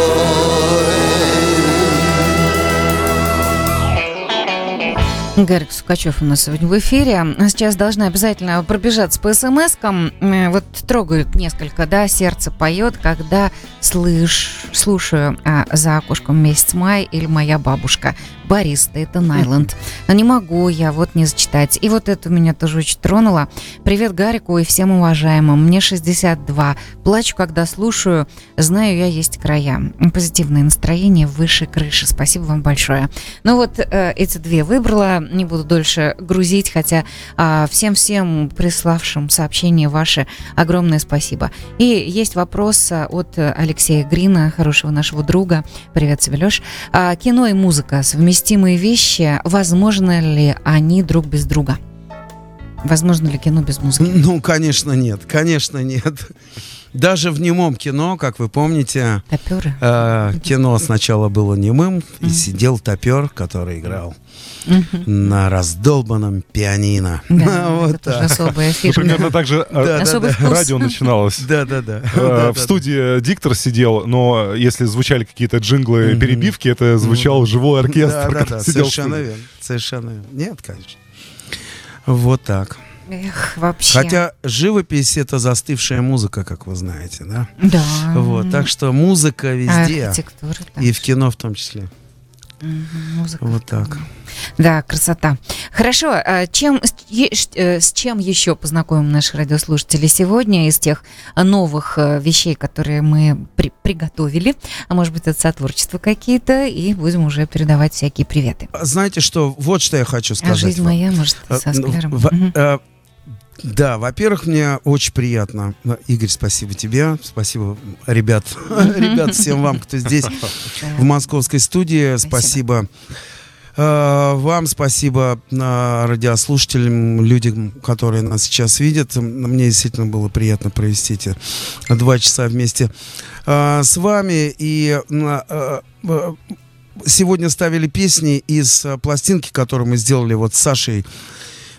Гарик Сукачев у нас сегодня в эфире. Сейчас должна обязательно пробежаться по смс-кам. Э, Вот трогают несколько, да, сердце поет, когда слыш, слушаю а, за окошком месяц май или моя бабушка. Борис, это Найланд. Но не могу я вот не зачитать. И вот это меня тоже очень тронуло. Привет Гарику и всем уважаемым. Мне 62. Плачу, когда слушаю. Знаю, я есть края. Позитивное настроение выше крыши. Спасибо вам большое. Ну вот э, эти две выбрала. Не буду дольше грузить, хотя а, всем-всем приславшим сообщение ваше огромное спасибо. И есть вопрос а, от э, Алексея Грина, хорошего нашего друга. Привет тебе, Леш. А, кино и музыка совместимые вещи. Возможно ли они друг без друга? Возможно ли кино без музыки? Ну, конечно, нет. Конечно, нет. Даже в немом кино, как вы помните, э, кино сначала было немым, и сидел топер, который играл на раздолбанном пианино. Да, *laughs* Вот это тоже так. особая Ну, фишка. примерно так же э, Да, Особый да, вкус. радио начиналось. *laughs* Да, да, да. Э, В студии диктор сидел, но если звучали какие-то джинглы, перебивки, это звучал живой оркестр. Да, да, который да, сидел в совершенно студии. верно. Совершенно верно. Нет, конечно. Вот так. Эх, вообще. Хотя живопись это застывшая музыка, как вы знаете, да? Да. Вот, так что музыка А везде. архитектура, да. И в кино в том числе. Музыка. Вот так. Да, красота. Хорошо, а чем, с э, с чем еще познакомим наших радиослушателей сегодня из тех новых э, вещей, которые мы при- приготовили? А может быть, это сотворчество какие-то, и будем уже передавать всякие приветы. Знаете что, вот что я хочу А сказать. жизнь вам. моя, может, Э, со ну, склером. в- Мгм. Да, во-первых, мне очень приятно. Игорь, спасибо тебе. Спасибо, ребят. *laughs* Ребят, всем вам, кто здесь, в московской студии. Спасибо. Э, Вам спасибо э, радиослушателям, людям, которые нас сейчас видят. Мне действительно было приятно провести эти два часа вместе э, с вами. И сегодня ставили песни из пластинки, которую мы сделали вот с Сашей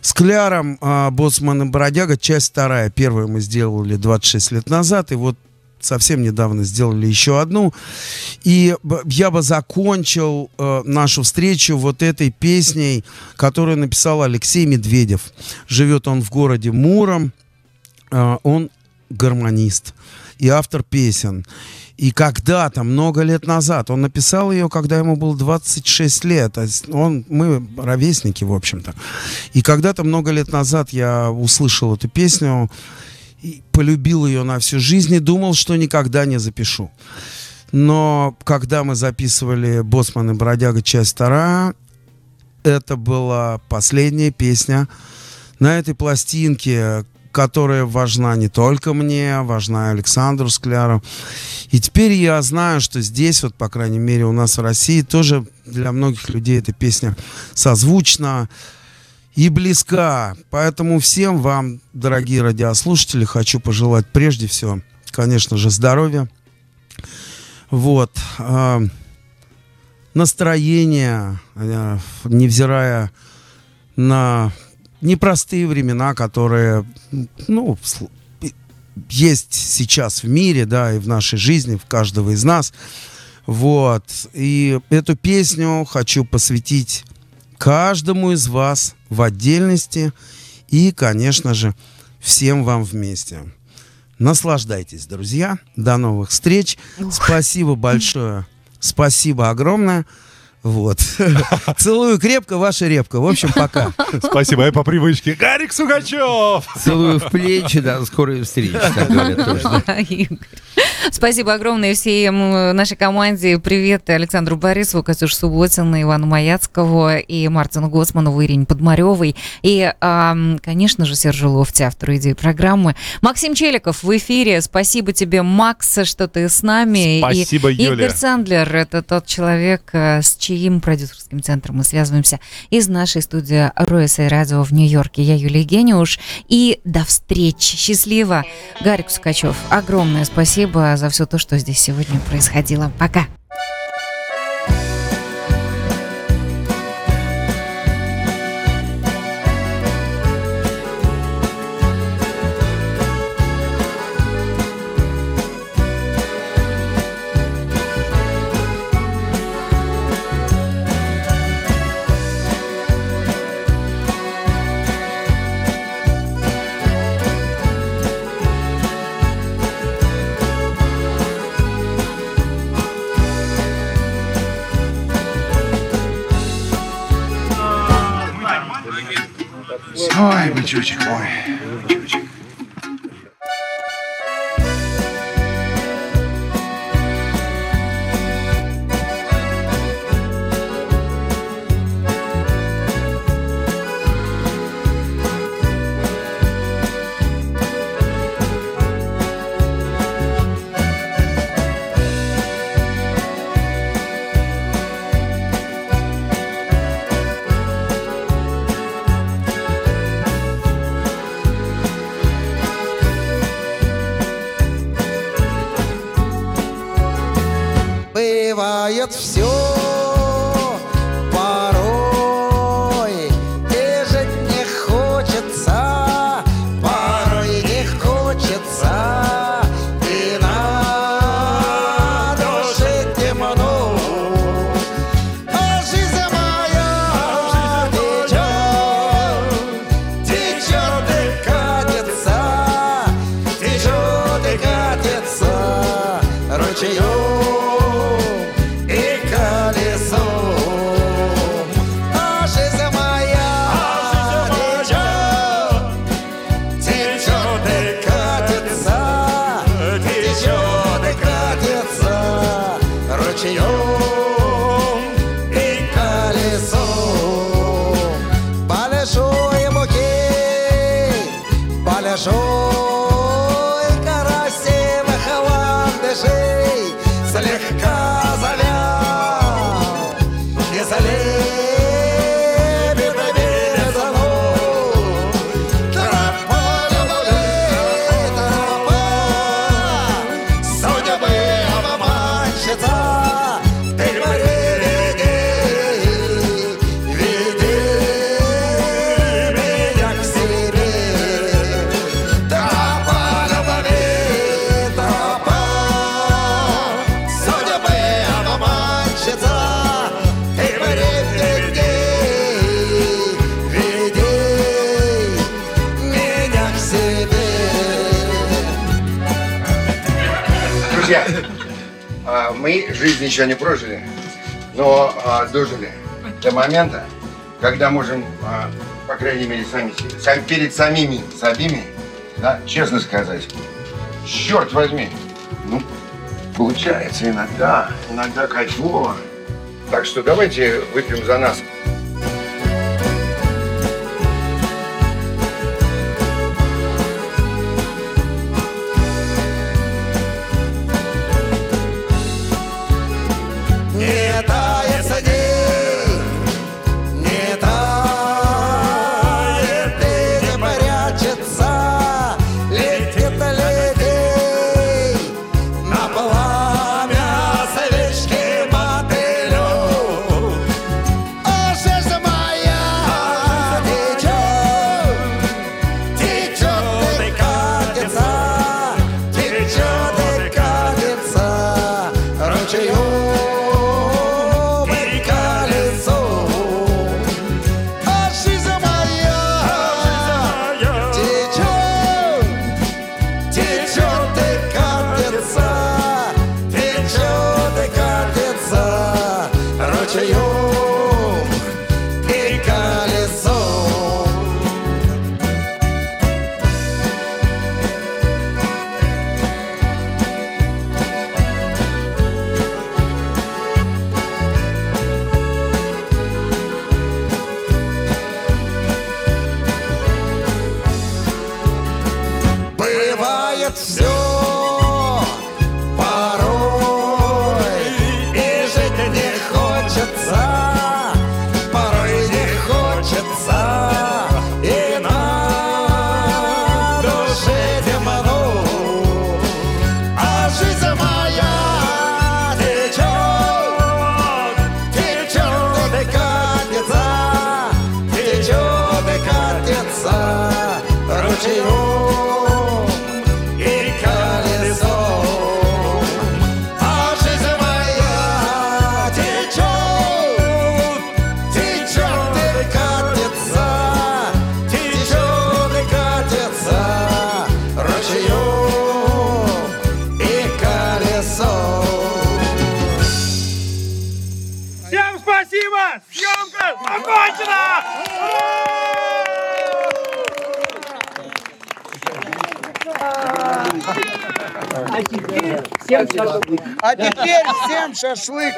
Скляром, э, Боцман и Бродяга, часть вторая. Первую мы сделали 26 лет назад, и вот совсем недавно сделали еще одну. И я бы закончил э, нашу встречу вот этой песней, которую написал Алексей Медведев. Живет он в городе Муром. Э, он гармонист и автор песен. И когда-то, много лет назад, он написал ее, когда ему было 26 лет. Есть Он, мы ровесники, в общем-то. И когда-то, много лет назад, я услышал эту песню, и полюбил ее на всю жизнь и думал, что никогда не запишу. Но когда мы записывали «Боссман и бродяга. Часть вторая», это была последняя песня на этой пластинке, которая важна не только мне, важна и Александру Скляру. И теперь я знаю, что здесь, вот, по крайней мере, у нас в России тоже для многих людей эта песня созвучна и близка. Поэтому всем вам, дорогие радиослушатели, хочу пожелать прежде всего, конечно же, здоровья. Вот. э, настроение, э, невзирая на непростые времена, которые, ну, есть сейчас в мире, да, и в нашей жизни, в каждого из нас. Вот. И эту песню хочу посвятить каждому из вас в отдельности и, конечно же, всем вам вместе. Наслаждайтесь, друзья. До новых встреч. Спасибо большое. Спасибо огромное. Вот. *laughs* Целую крепко, ваша репка. В общем, пока. Спасибо, я по привычке. Гарик Сукачев! Целую в плечи, до скорой встречи, так говорят тоже. да. Да, Игорь. Спасибо огромное всем э, нашей команде. Привет Александру Борисову, Катюше Субботину, Ивану Маяцкову и Мартину Гоцманову, Ирине Подмаревой. И, конечно же, Сержу Лофти, автору идеи программы. Максим Челиков в эфире. Спасибо тебе, Макс, что ты с нами. Спасибо, и Юля. Игорь Сандлер – это тот человек, э, с чьим продюсерским центром мы связываемся из нашей студии Роэса и Радио в Нью-Йорке. Я Юлия Гениуш. И до встречи. Счастливо. Гарик Сукачев, огромное спасибо за все то, что здесь сегодня происходило. Пока. Ой, бычочек мой. бычочек. Момента, когда можем, а, по крайней мере, сами, себе- перед самими самими, да, честно сказать, черт возьми, ну, получается иногда, иногда кайфово. Так что давайте выпьем за нас. Не А теперь всем шашлык!